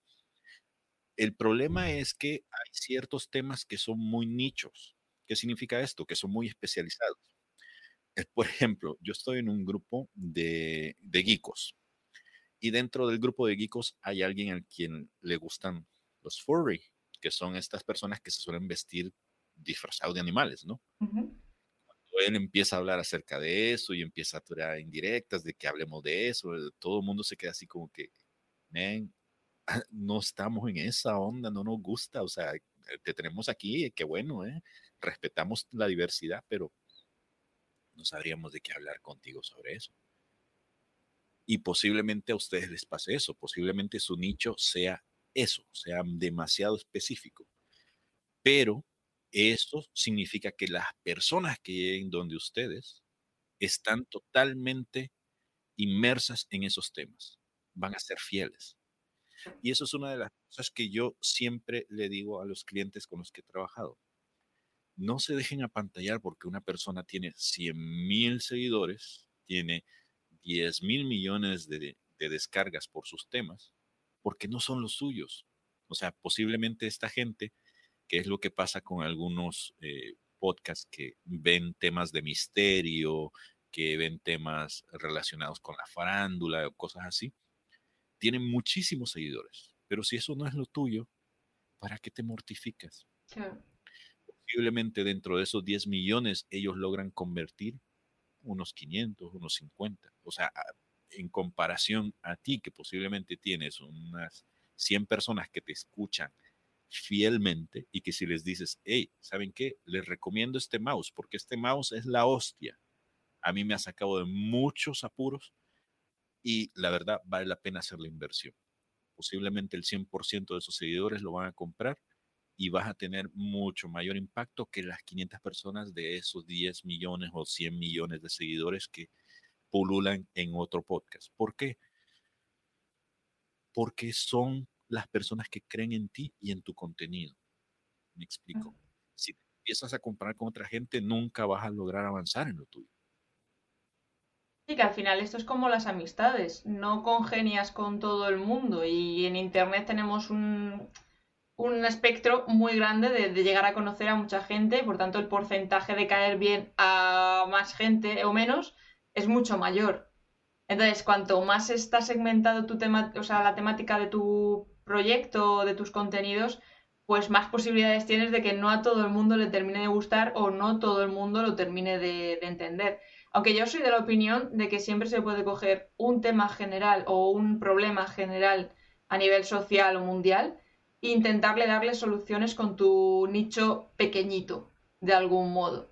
el problema es que hay ciertos temas que son muy nichos. ¿Qué significa esto? Que son muy especializados. Por ejemplo, yo estoy en un grupo de, de geekos y dentro del grupo de geekos hay alguien al quien le gustan los furry, que son estas personas que se suelen vestir disfrazados de animales, ¿no? Cuando él empieza a hablar acerca de eso y empieza a tirar indirectas de que hablemos de eso, todo el mundo se queda así como que, no estamos en esa onda, no nos gusta, o sea, te tenemos aquí, qué bueno, ¿eh? Respetamos la diversidad, pero no sabríamos de qué hablar contigo sobre eso. Y posiblemente a ustedes les pase eso, posiblemente su nicho sea eso, sea demasiado específico. Pero esto significa que las personas que lleguen donde ustedes están totalmente inmersas en esos temas, van a ser fieles. Y eso es una de las cosas que yo siempre le digo a los clientes con los que he trabajado. No se dejen apantallar porque una persona tiene 100 mil seguidores, tiene 10 mil millones de, descargas por sus temas, porque no son los suyos. O sea, posiblemente esta gente, que es lo que pasa con algunos eh, podcasts que ven temas de misterio, que ven temas relacionados con la farándula o cosas así, tienen muchísimos seguidores. Pero si eso no es lo tuyo, ¿para qué te mortificas? Posiblemente dentro de esos 10 millones ellos logran convertir unos 500, unos 50. O sea, en comparación a ti, que posiblemente tienes unas 100 personas que te escuchan fielmente y que si les dices, hey, ¿saben qué? Les recomiendo este mouse porque este mouse es la hostia. A mí me ha sacado de muchos apuros y la verdad vale la pena hacer la inversión. Posiblemente el 100% de sus seguidores lo van a comprar y vas a tener mucho mayor impacto que las 500 personas de esos 10 millones o 100 millones de seguidores que pululan en otro podcast. ¿Por qué? Porque son las personas que creen en ti y en tu contenido. Me explico. Si empiezas a comparar con otra gente, nunca vas a lograr avanzar en lo tuyo. Sí, que al final esto es como las amistades, no congenias con todo el mundo y en Internet tenemos un, un espectro muy grande de, llegar a conocer a mucha gente, por tanto el porcentaje de caer bien a más gente o menos es mucho mayor. Entonces, cuanto más está segmentado tu tema, o sea, la temática de tu proyecto, de tus contenidos, pues más posibilidades tienes de que no a todo el mundo le termine de gustar o no todo el mundo lo termine de, de entender. Aunque yo soy de la opinión de que siempre se puede coger un tema general o un problema general a nivel social o mundial e intentarle darle soluciones con tu nicho pequeñito, de algún modo.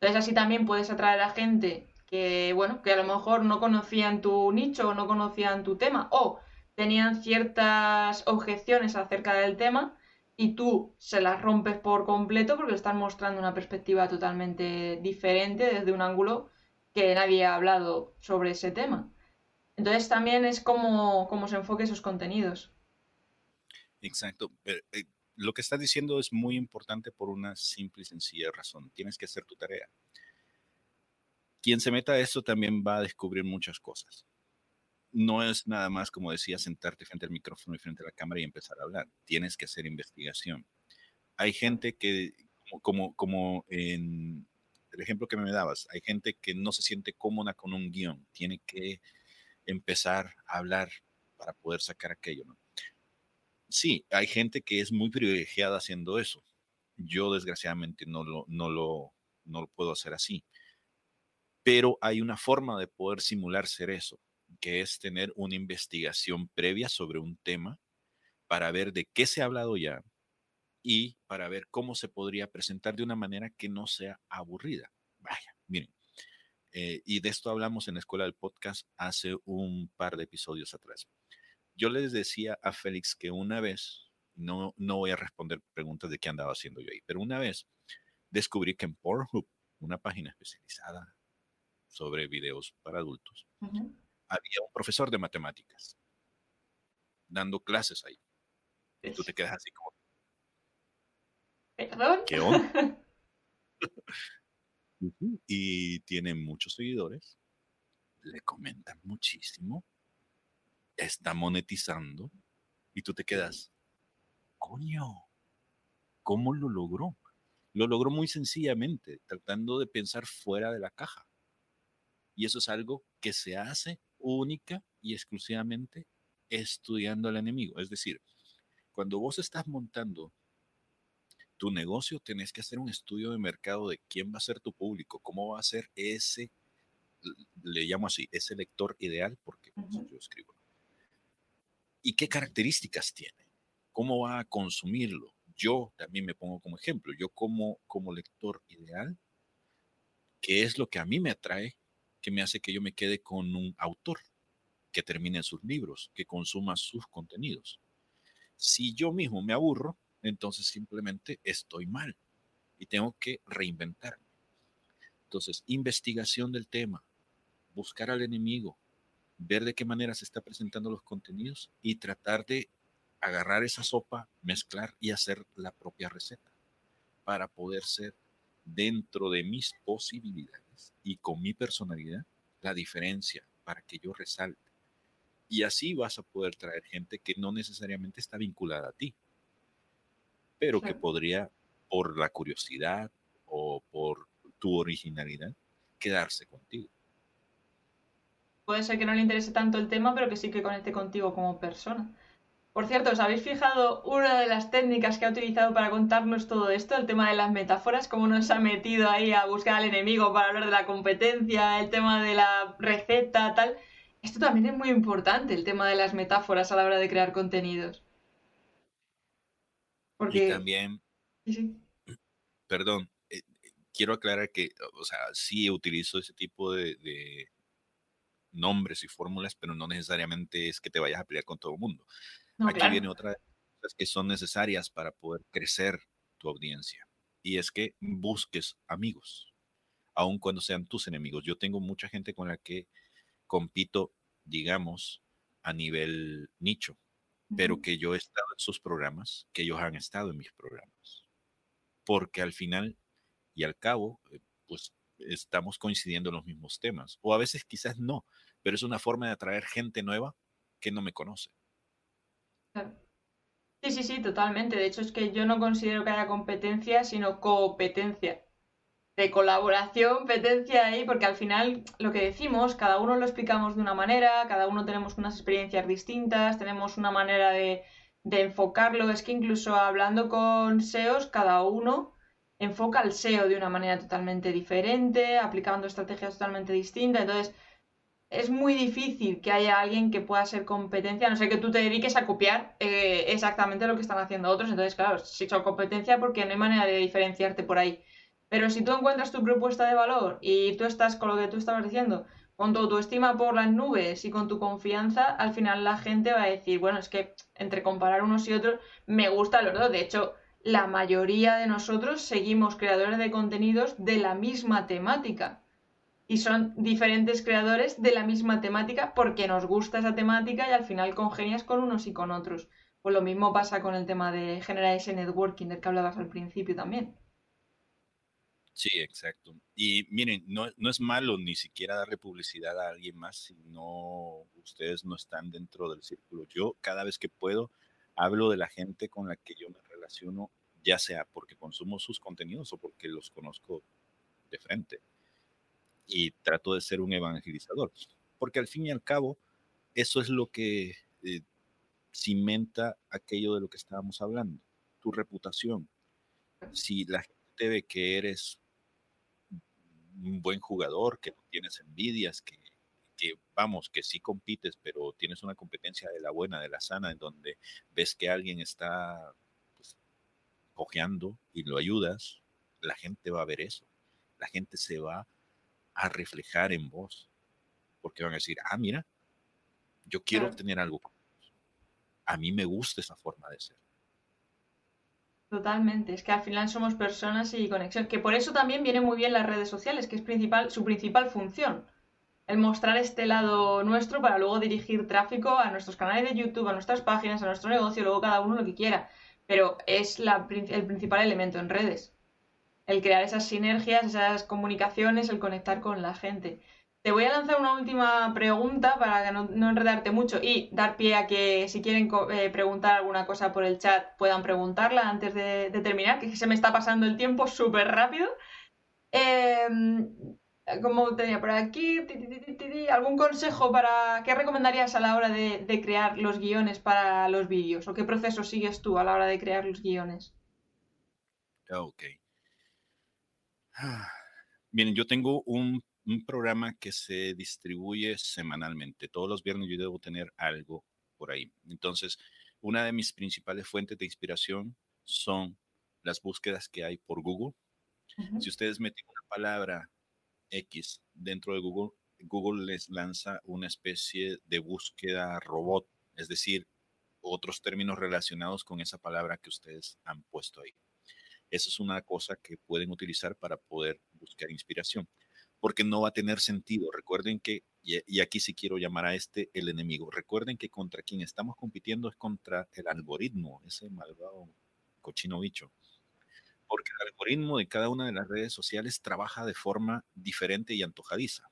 Entonces así también puedes atraer a gente que, bueno, que a lo mejor no conocían tu nicho o no conocían tu tema o tenían ciertas objeciones acerca del tema y tú se las rompes por completo porque están mostrando una perspectiva totalmente diferente desde un ángulo que nadie ha hablado sobre ese tema. Entonces también es como, se enfoque esos contenidos. Exacto. Eh, lo que estás diciendo es muy importante por una simple y sencilla razón. Tienes que hacer tu tarea. Quien se meta a esto también va a descubrir muchas cosas. No es nada más, como decía, sentarte frente al micrófono y frente a la cámara y empezar a hablar. Tienes que hacer investigación. Hay gente que, como, como en el ejemplo que me dabas, hay gente que no se siente cómoda con un guion. Tiene que empezar a hablar para poder sacar aquello. sí, hay gente que es muy privilegiada haciendo eso. Yo desgraciadamente no lo, no lo, no lo puedo hacer así. Pero hay una forma de poder simular ser eso, que es tener una investigación previa sobre un tema para ver de qué se ha hablado ya y para ver cómo se podría presentar de una manera que no sea aburrida. Vaya, miren. Eh, y de esto hablamos en la escuela del podcast hace un par de episodios atrás yo les decía a Félix que una vez, no, no voy a responder preguntas de qué andaba haciendo yo ahí, pero una vez descubrí que en Pornhub, una página especializada sobre videos para adultos, había un profesor de matemáticas dando clases ahí. Y tú te quedas así como... ¿Qué onda? y tiene muchos seguidores, le comentan muchísimo está monetizando y tú te quedas, coño, ¿cómo lo logró? Lo logró muy sencillamente, tratando de pensar fuera de la caja. Y eso es algo que se hace única y exclusivamente estudiando al enemigo. Es decir, cuando vos estás montando tu negocio, tenés que hacer un estudio de mercado de quién va a ser tu público, cómo va a ser ese, le llamo así, ese lector ideal, porque yo escribo y qué características tiene, cómo va a consumirlo. Yo también me pongo como ejemplo, yo como, como lector ideal, ¿qué es lo que a mí me atrae, que me hace que yo me quede con un autor, que termine sus libros, que consuma sus contenidos? Si yo mismo me aburro, entonces simplemente estoy mal y tengo que reinventarme. Entonces, investigación del tema, buscar al enemigo, ver de qué manera se está presentando los contenidos y tratar de agarrar esa sopa, mezclar y hacer la propia receta para poder ser dentro de mis posibilidades y con mi personalidad la diferencia para que yo resalte. Y así vas a poder traer gente que no necesariamente está vinculada a ti, pero que podría, por la curiosidad o por tu originalidad, quedarse contigo puede ser que no le interese tanto el tema, pero que sí que conecte contigo como persona. Por cierto, ¿os habéis fijado una de las técnicas que ha utilizado para contarnos todo esto, el tema de las metáforas, cómo nos ha metido ahí a buscar al enemigo para hablar de la competencia, el tema de la receta, tal? Esto también es muy importante, el tema de las metáforas a la hora de crear contenidos. Porque... Y también... Perdón, eh, quiero aclarar que, o sea, sí utilizo ese tipo de nombres y fórmulas, pero no necesariamente es que te vayas a pelear con todo el mundo. Aquí viene otra herramientas que son necesarias para poder crecer tu audiencia. Y es que busques amigos, aun cuando sean tus enemigos. Yo tengo mucha gente con la que compito, digamos, a nivel nicho, pero que yo he estado en sus programas, que ellos han estado en mis programas. Porque al final y al cabo, eh, pues estamos coincidiendo en los mismos temas. O a veces quizás no, pero es una forma de atraer gente nueva que no me conoce. Sí, sí, sí, totalmente. De hecho, es que yo no considero que haya competencia, sino competencia. De colaboración, competencia ahí, porque al final lo que decimos, cada uno lo explicamos de una manera, cada uno tenemos unas experiencias distintas, tenemos una manera de, enfocarlo. Es que incluso hablando con SEOs, cada uno enfoca el SEO de una manera totalmente diferente, aplicando estrategias totalmente distintas. Entonces, es muy difícil que haya alguien que pueda ser competencia, a no sé que tú te dediques a copiar eh, exactamente lo que están haciendo otros. Entonces, claro, si son competencia porque no hay manera de diferenciarte por ahí. Pero si tú encuentras tu propuesta de valor y tú estás con lo que tú estabas diciendo, con tu autoestima por las nubes y con tu confianza, al final la gente va a decir, bueno, es que entre comparar unos y otros, me gusta los dos. De hecho, la mayoría de nosotros seguimos creadores de contenidos de la misma temática. Y son diferentes creadores de la misma temática porque nos gusta esa temática y al final congenias con unos y con otros. Pues lo mismo pasa con el tema de generar ese networking del que hablabas al principio también. Sí, exacto. Y miren, no, no, es malo ni siquiera darle publicidad a alguien más si no ustedes no están dentro del círculo. Yo cada vez que puedo hablo de la gente con la que yo me relaciono, ya sea porque consumo sus contenidos o porque los conozco de frente. Y trato de ser un evangelizador, porque al fin y al cabo, eso es lo que eh, cimenta aquello de lo que estábamos hablando, tu reputación. Si la gente ve que eres un buen jugador, que no tienes envidias, que que vamos, que sí compites, pero tienes una competencia de la buena, de la sana, en donde ves que alguien está pues, cojeando y lo ayudas, la gente va a ver eso. La gente se va a reflejar en vos, porque van a decir, ah, mira, yo quiero tener algo. A mí me gusta esa forma de ser. Totalmente, es que al final somos personas y conexión, que por eso también vienen muy bien las redes sociales, que es principal, su principal función el mostrar este lado nuestro para luego dirigir tráfico a nuestros canales de YouTube, a nuestras páginas, a nuestro negocio, luego cada uno lo que quiera. Pero es la, el principal elemento en redes. El crear esas sinergias, esas comunicaciones, el conectar con la gente. Te voy a lanzar una última pregunta para no, no enredarte mucho y dar pie a que si quieren eh, preguntar alguna cosa por el chat puedan preguntarla antes de, terminar, que se me está pasando el tiempo súper rápido. Eh, como tenía por aquí, ¿algún consejo para qué recomendarías a la hora de, crear los guiones para los vídeos? ¿O qué proceso sigues tú a la hora de crear los guiones? Ok. Miren, yo tengo un, un, programa que se distribuye semanalmente. Todos los viernes yo debo tener algo por ahí. Entonces, una de mis principales fuentes de inspiración son las búsquedas que hay por Google. Si ustedes meten una palabra X dentro de Google, Google les lanza una especie de búsqueda robot, es decir, otros términos relacionados con esa palabra que ustedes han puesto ahí. Esa es una cosa que pueden utilizar para poder buscar inspiración, porque no va a tener sentido. Recuerden que, y aquí sí quiero llamar a este el enemigo, recuerden que contra quien estamos compitiendo es contra el algoritmo, ese malvado cochino bicho porque el algoritmo de cada una de las redes sociales trabaja de forma diferente y antojadiza.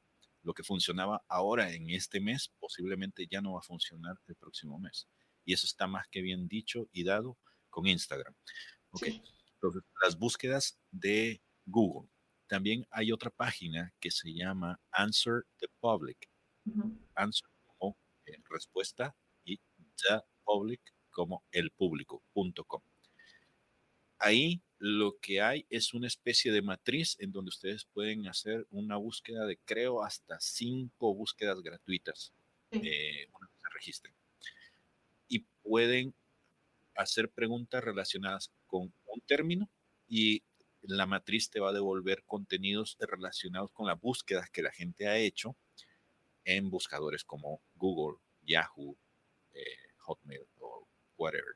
Lo que funcionaba ahora en este mes posiblemente ya no va a funcionar el próximo mes. Y eso está más que bien dicho y dado con Instagram. Okay. Entonces, las búsquedas de Google. También hay otra página que se llama Answer the Public. Answer como eh, respuesta y the public como el público.com. Ahí lo que hay es una especie de matriz en donde ustedes pueden hacer una búsqueda de, creo, hasta cinco búsquedas gratuitas eh, una vez se registren. Y pueden hacer preguntas relacionadas con un término y la matriz te va a devolver contenidos relacionados con las búsquedas que la gente ha hecho en buscadores como Google, Yahoo, eh, Hotmail o whatever.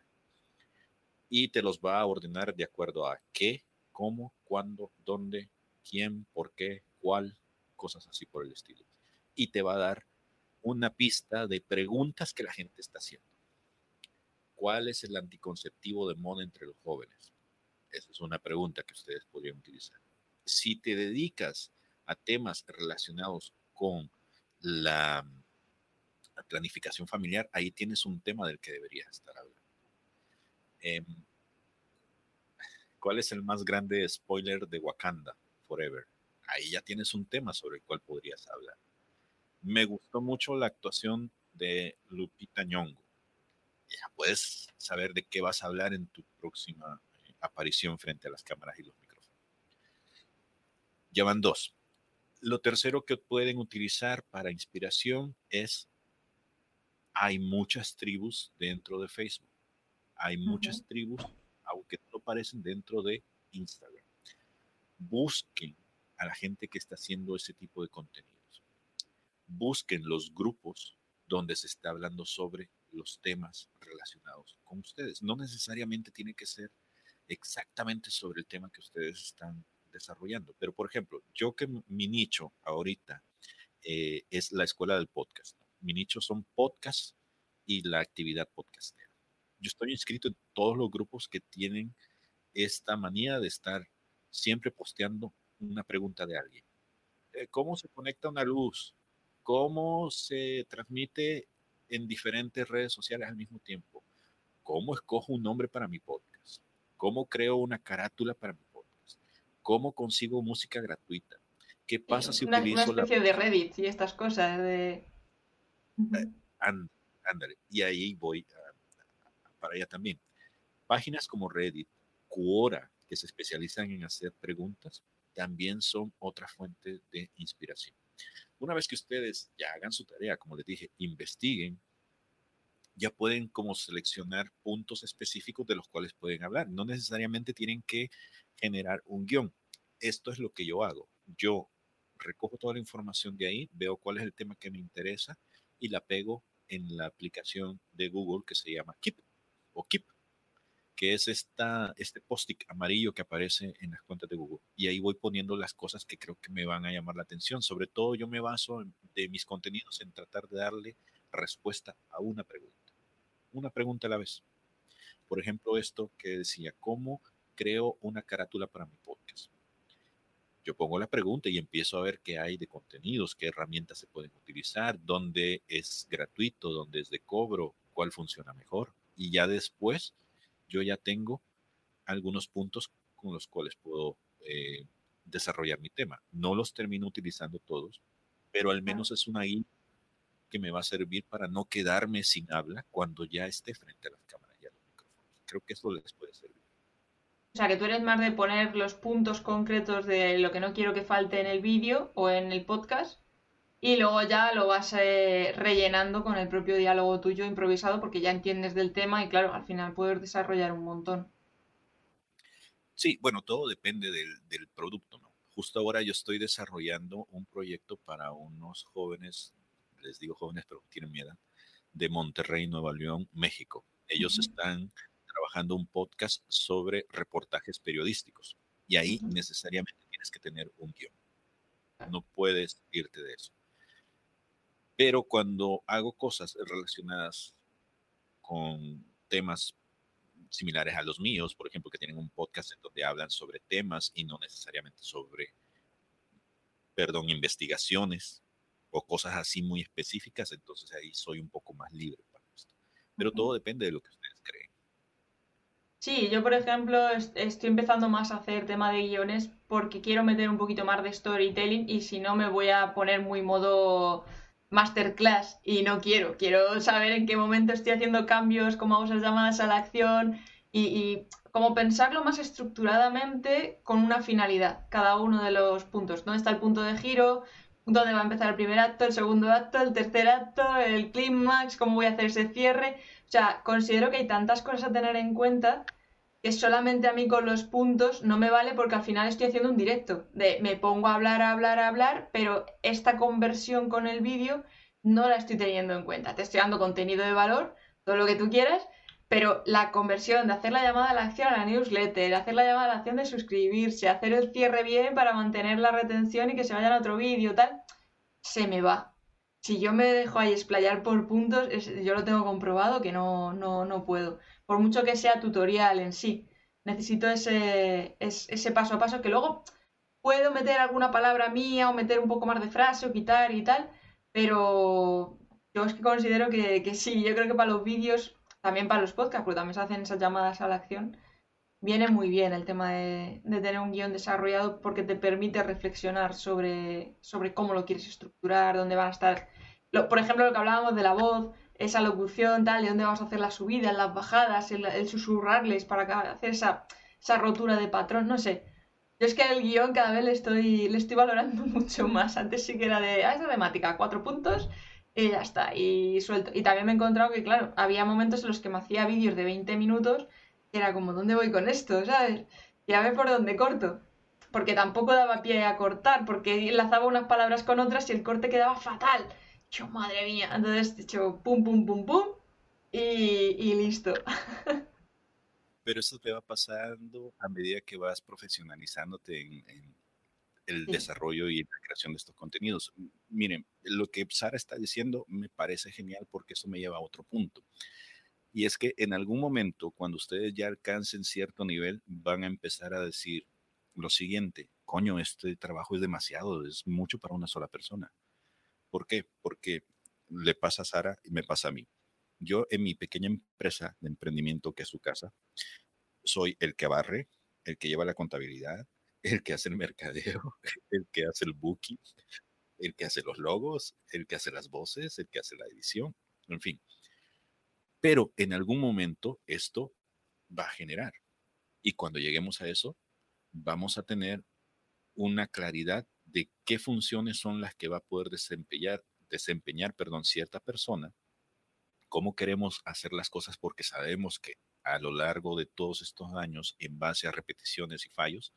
y te los va a ordenar de acuerdo a qué, cómo, cuándo, dónde, quién, por qué, cuál, cosas así por el estilo. Y te va a dar una pista de preguntas que la gente está haciendo. ¿Cuál es el anticonceptivo de moda entre los jóvenes? Esa es una pregunta que ustedes podrían utilizar. Si te dedicas a temas relacionados con la, planificación familiar, ahí tienes un tema del que deberías estar hablando. Em, ¿Cuál es el más grande spoiler de Wakanda Forever? Ahí ya tienes un tema sobre el cual podrías hablar. Me gustó mucho la actuación de Lupita Nyong'o. Ya puedes saber de qué vas a hablar en tu próxima aparición frente a las cámaras y los micrófonos. Ya van dos. Lo tercero que pueden utilizar para inspiración es, hay muchas tribus dentro de Facebook. Hay muchas tribus, aunque no parecen, dentro de Instagram. Busquen a la gente que está haciendo ese tipo de contenidos. Busquen los grupos donde se está hablando sobre los temas relacionados con ustedes. No necesariamente tiene que ser exactamente sobre el tema que ustedes están desarrollando. Pero, por ejemplo, yo que mi nicho ahorita eh, es la escuela del podcast. Mi nicho son podcasts y la actividad podcastera. Yo estoy inscrito en todos los grupos que tienen esta manía de estar siempre posteando una pregunta de alguien. Eh, ¿Cómo se conecta una luz? ¿Cómo se transmite en diferentes redes sociales al mismo tiempo? ¿Cómo escojo un nombre para mi podcast? ¿Cómo creo una carátula para mi ¿Cómo consigo música gratuita? ¿Qué pasa si una, utilizo una especie de Reddit y estas cosas de... Eh, ándale, y ahí voy para allá también. Páginas como Reddit, Quora, que se especializan en hacer preguntas, también son otra fuente de inspiración. Una vez que ustedes ya hagan su tarea, como les dije, investiguen, ya pueden como seleccionar puntos específicos de los cuales pueden hablar. No necesariamente tienen que generar un guion. Esto es lo que yo hago. Yo recojo toda la información de ahí, veo cuál es el tema que me interesa y la pego en la aplicación de Google que se llama Keep o Keep, que es esta, este post-it amarillo que aparece en las cuentas de Google. Y ahí voy poniendo las cosas que creo que me van a llamar la atención. Sobre todo yo me baso de mis contenidos en tratar de darle respuesta a una pregunta. Una pregunta a la vez. Por ejemplo, esto que decía, ¿cómo creo una carátula para mi podcast. Yo pongo la pregunta y empiezo a ver qué hay de contenidos, qué herramientas se pueden utilizar, dónde es gratuito, dónde es de cobro, cuál funciona mejor. Y ya después yo ya tengo algunos puntos con los cuales puedo eh, desarrollar mi tema. No los termino utilizando todos, pero al menos es una guía que me va a servir para no quedarme sin habla cuando ya esté frente a las cámaras y a los micrófonos. Creo que eso les puede servir. O sea, que tú eres más de poner los puntos concretos de lo que no quiero que falte en el vídeo o en el podcast y luego ya lo vas eh, rellenando con el propio diálogo tuyo improvisado porque ya entiendes del tema y claro, al final puedes desarrollar un montón. Sí, bueno, todo depende del, producto, ¿no? Justo ahora yo estoy desarrollando un proyecto para unos jóvenes, les digo jóvenes pero tienen miedo, de Monterrey, Nueva León, México. Ellos están trabajando un podcast sobre reportajes periodísticos. Y ahí necesariamente tienes que tener un guion. No puedes irte de eso. Pero cuando hago cosas relacionadas con temas similares a los míos, por ejemplo, que tienen un podcast en donde hablan sobre temas y no necesariamente sobre, perdón, investigaciones o cosas así muy específicas, entonces ahí soy un poco más libre para esto. Pero todo depende de lo que ustedes creen. Sí, yo por ejemplo estoy empezando más a hacer tema de guiones porque quiero meter un poquito más de storytelling y si no me voy a poner muy modo masterclass y no quiero. Quiero saber en qué momento estoy haciendo cambios, cómo hago esas llamadas a la acción y, y como pensarlo más estructuradamente con una finalidad, cada uno de los puntos. ¿Dónde está el punto de giro? ¿Dónde va a empezar el primer acto, el segundo acto, el tercer acto, el clímax? ¿Cómo voy a hacer ese cierre? O sea, considero que hay tantas cosas a tener en cuenta que solamente a mí con los puntos no me vale porque al final estoy haciendo un directo. De me pongo a hablar, a hablar, a hablar, pero esta conversión con el vídeo no la estoy teniendo en cuenta. Te estoy dando contenido de valor, todo lo que tú quieras, pero la conversión de hacer la llamada a la acción a la newsletter, hacer la llamada a la acción de suscribirse, hacer el cierre bien para mantener la retención y que se vayan a otro vídeo, tal, se me va. Si yo me dejo ahí explayar por puntos, yo lo tengo comprobado que no, no, no puedo. Por mucho que sea tutorial en sí, necesito ese, ese paso a paso que luego puedo meter alguna palabra mía o meter un poco más de frase o quitar y tal, pero yo es que considero que, que sí, yo creo que para los vídeos también para los podcasts, porque también se hacen esas llamadas a la acción, viene muy bien el tema de, tener un guion desarrollado porque te permite reflexionar sobre, sobre cómo lo quieres estructurar, dónde van a estar, por ejemplo, lo que hablábamos de la voz, esa locución, tal, y dónde vas a hacer las subidas, las bajadas, el, susurrarles para hacer esa, esa rotura de patrón, no sé. Yo es que el guion cada vez le estoy, le estoy valorando mucho más. Antes sí que era de, ah, es temática, cuatro puntos, y ya está, y suelto. Y también me he encontrado que, claro, había momentos en los que me hacía vídeos de 20 minutos y era como, ¿dónde voy con esto? ¿Sabes? Y a ver por dónde corto. Porque tampoco daba pie a cortar, porque enlazaba unas palabras con otras y el corte quedaba fatal. Yo, madre mía. Entonces, he hecho pum, pum, pum, pum y, y listo. Pero eso te va pasando a medida que vas profesionalizándote en, en el desarrollo y la creación de estos contenidos. Miren, lo que Sara está diciendo me parece genial porque eso me lleva a otro punto. Y es que en algún momento, cuando ustedes ya alcancen cierto nivel, van a empezar a decir lo siguiente, coño, este trabajo es demasiado, es mucho para una sola persona. ¿Por qué? Porque le pasa a Sara y me pasa a mí. Yo en mi pequeña empresa de emprendimiento que es su casa, soy el que barre, el que lleva la contabilidad, el que hace el mercadeo, el que hace el booking, el que hace los logos, el que hace las voces, el que hace la edición, en fin. Pero en algún momento esto va a generar. Y cuando lleguemos a eso, vamos a tener una claridad de qué funciones son las que va a poder desempeñar, desempeñar perdón, cierta persona, cómo queremos hacer las cosas porque sabemos que a lo largo de todos estos años, en base a repeticiones y fallos,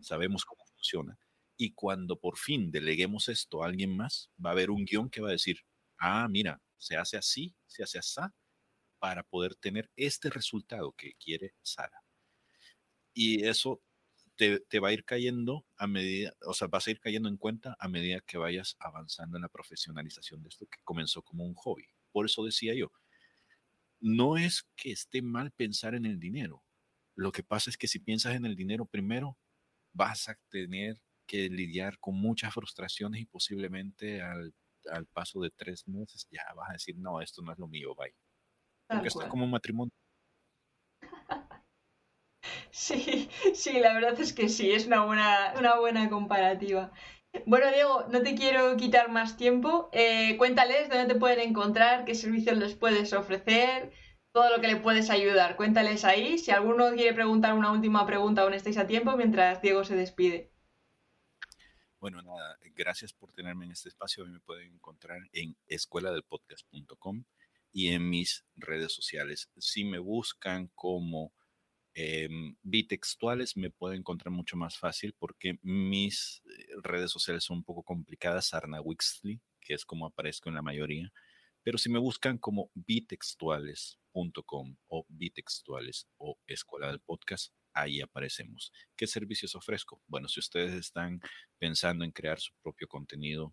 sabemos cómo funciona. Y cuando por fin deleguemos esto a alguien más, va a haber un guion que va a decir, ah, mira, se hace así, se hace así, para poder tener este resultado que quiere Sara. Y eso te, te, va a ir cayendo a medida, o sea, vas a ir cayendo en cuenta a medida que vayas avanzando en la profesionalización de esto que comenzó como un hobby. Por eso decía yo, no es que esté mal pensar en el dinero. Lo que pasa es que si piensas en el dinero primero, vas a tener que lidiar con muchas frustraciones y posiblemente al, paso de tres meses ya vas a decir, no, esto no es lo mío, bye. Porque esto es como un matrimonio. Sí, sí, la verdad es que sí, es una buena, una buena comparativa. Bueno, Diego, no te quiero quitar más tiempo. Eh, cuéntales dónde te pueden encontrar, qué servicios les puedes ofrecer, todo lo que le puedes ayudar. Cuéntales ahí. Si alguno quiere preguntar una última pregunta, aún estáis a tiempo mientras Diego se despide. Bueno, nada, gracias por tenerme en este espacio. Me pueden encontrar en escueladelpodcast.com y en mis redes sociales. Si me buscan como eh, bitextuales, me pueden encontrar mucho más fácil porque mis eh, redes sociales son un poco complicadas. Arna Wixley, que es como aparezco en la mayoría. Pero si me buscan como bitextuales.com o bitextuales o Escuela del Podcast, ahí aparecemos. ¿Qué servicios ofrezco? Bueno, si ustedes están pensando en crear su propio contenido,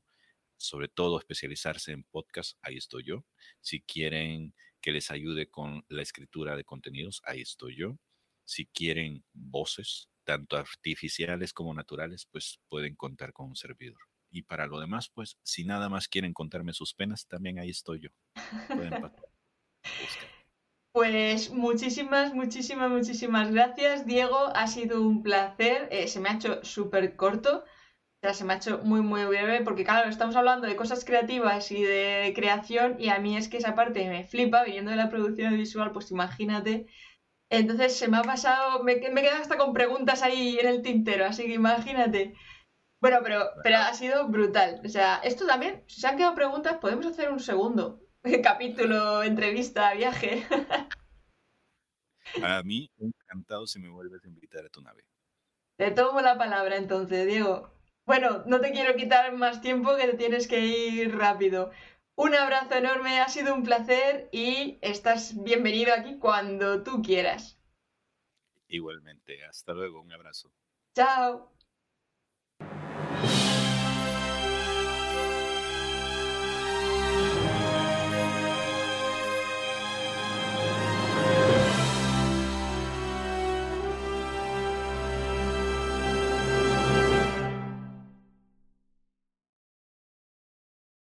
sobre todo especializarse en podcast, ahí estoy yo. Si quieren que les ayude con la escritura de contenidos, ahí estoy yo. Si quieren voces, tanto artificiales como naturales, pues pueden contar con un servidor. Y para lo demás, pues, si nada más quieren contarme sus penas, también ahí estoy yo. Pues muchísimas, muchísimas, muchísimas gracias, Diego. Ha sido un placer. Eh, se me ha hecho súper corto. Se me ha hecho muy, muy breve porque, claro, estamos hablando de cosas creativas y de creación y a mí es que esa parte me flipa, viniendo de la producción visual, pues imagínate. Entonces se me ha pasado, me, me he quedado hasta con preguntas ahí en el tintero, así que imagínate. Bueno, pero, pero ha sido brutal. O sea, esto también, si se han quedado preguntas, podemos hacer un segundo capítulo, entrevista, viaje. A mí, encantado si me vuelves a invitar a tu nave. Te tomo la palabra entonces, Diego. Bueno, no te quiero quitar más tiempo que te tienes que ir rápido. Un abrazo enorme, ha sido un placer y estás bienvenido aquí cuando tú quieras. Igualmente, hasta luego, un abrazo. Chao.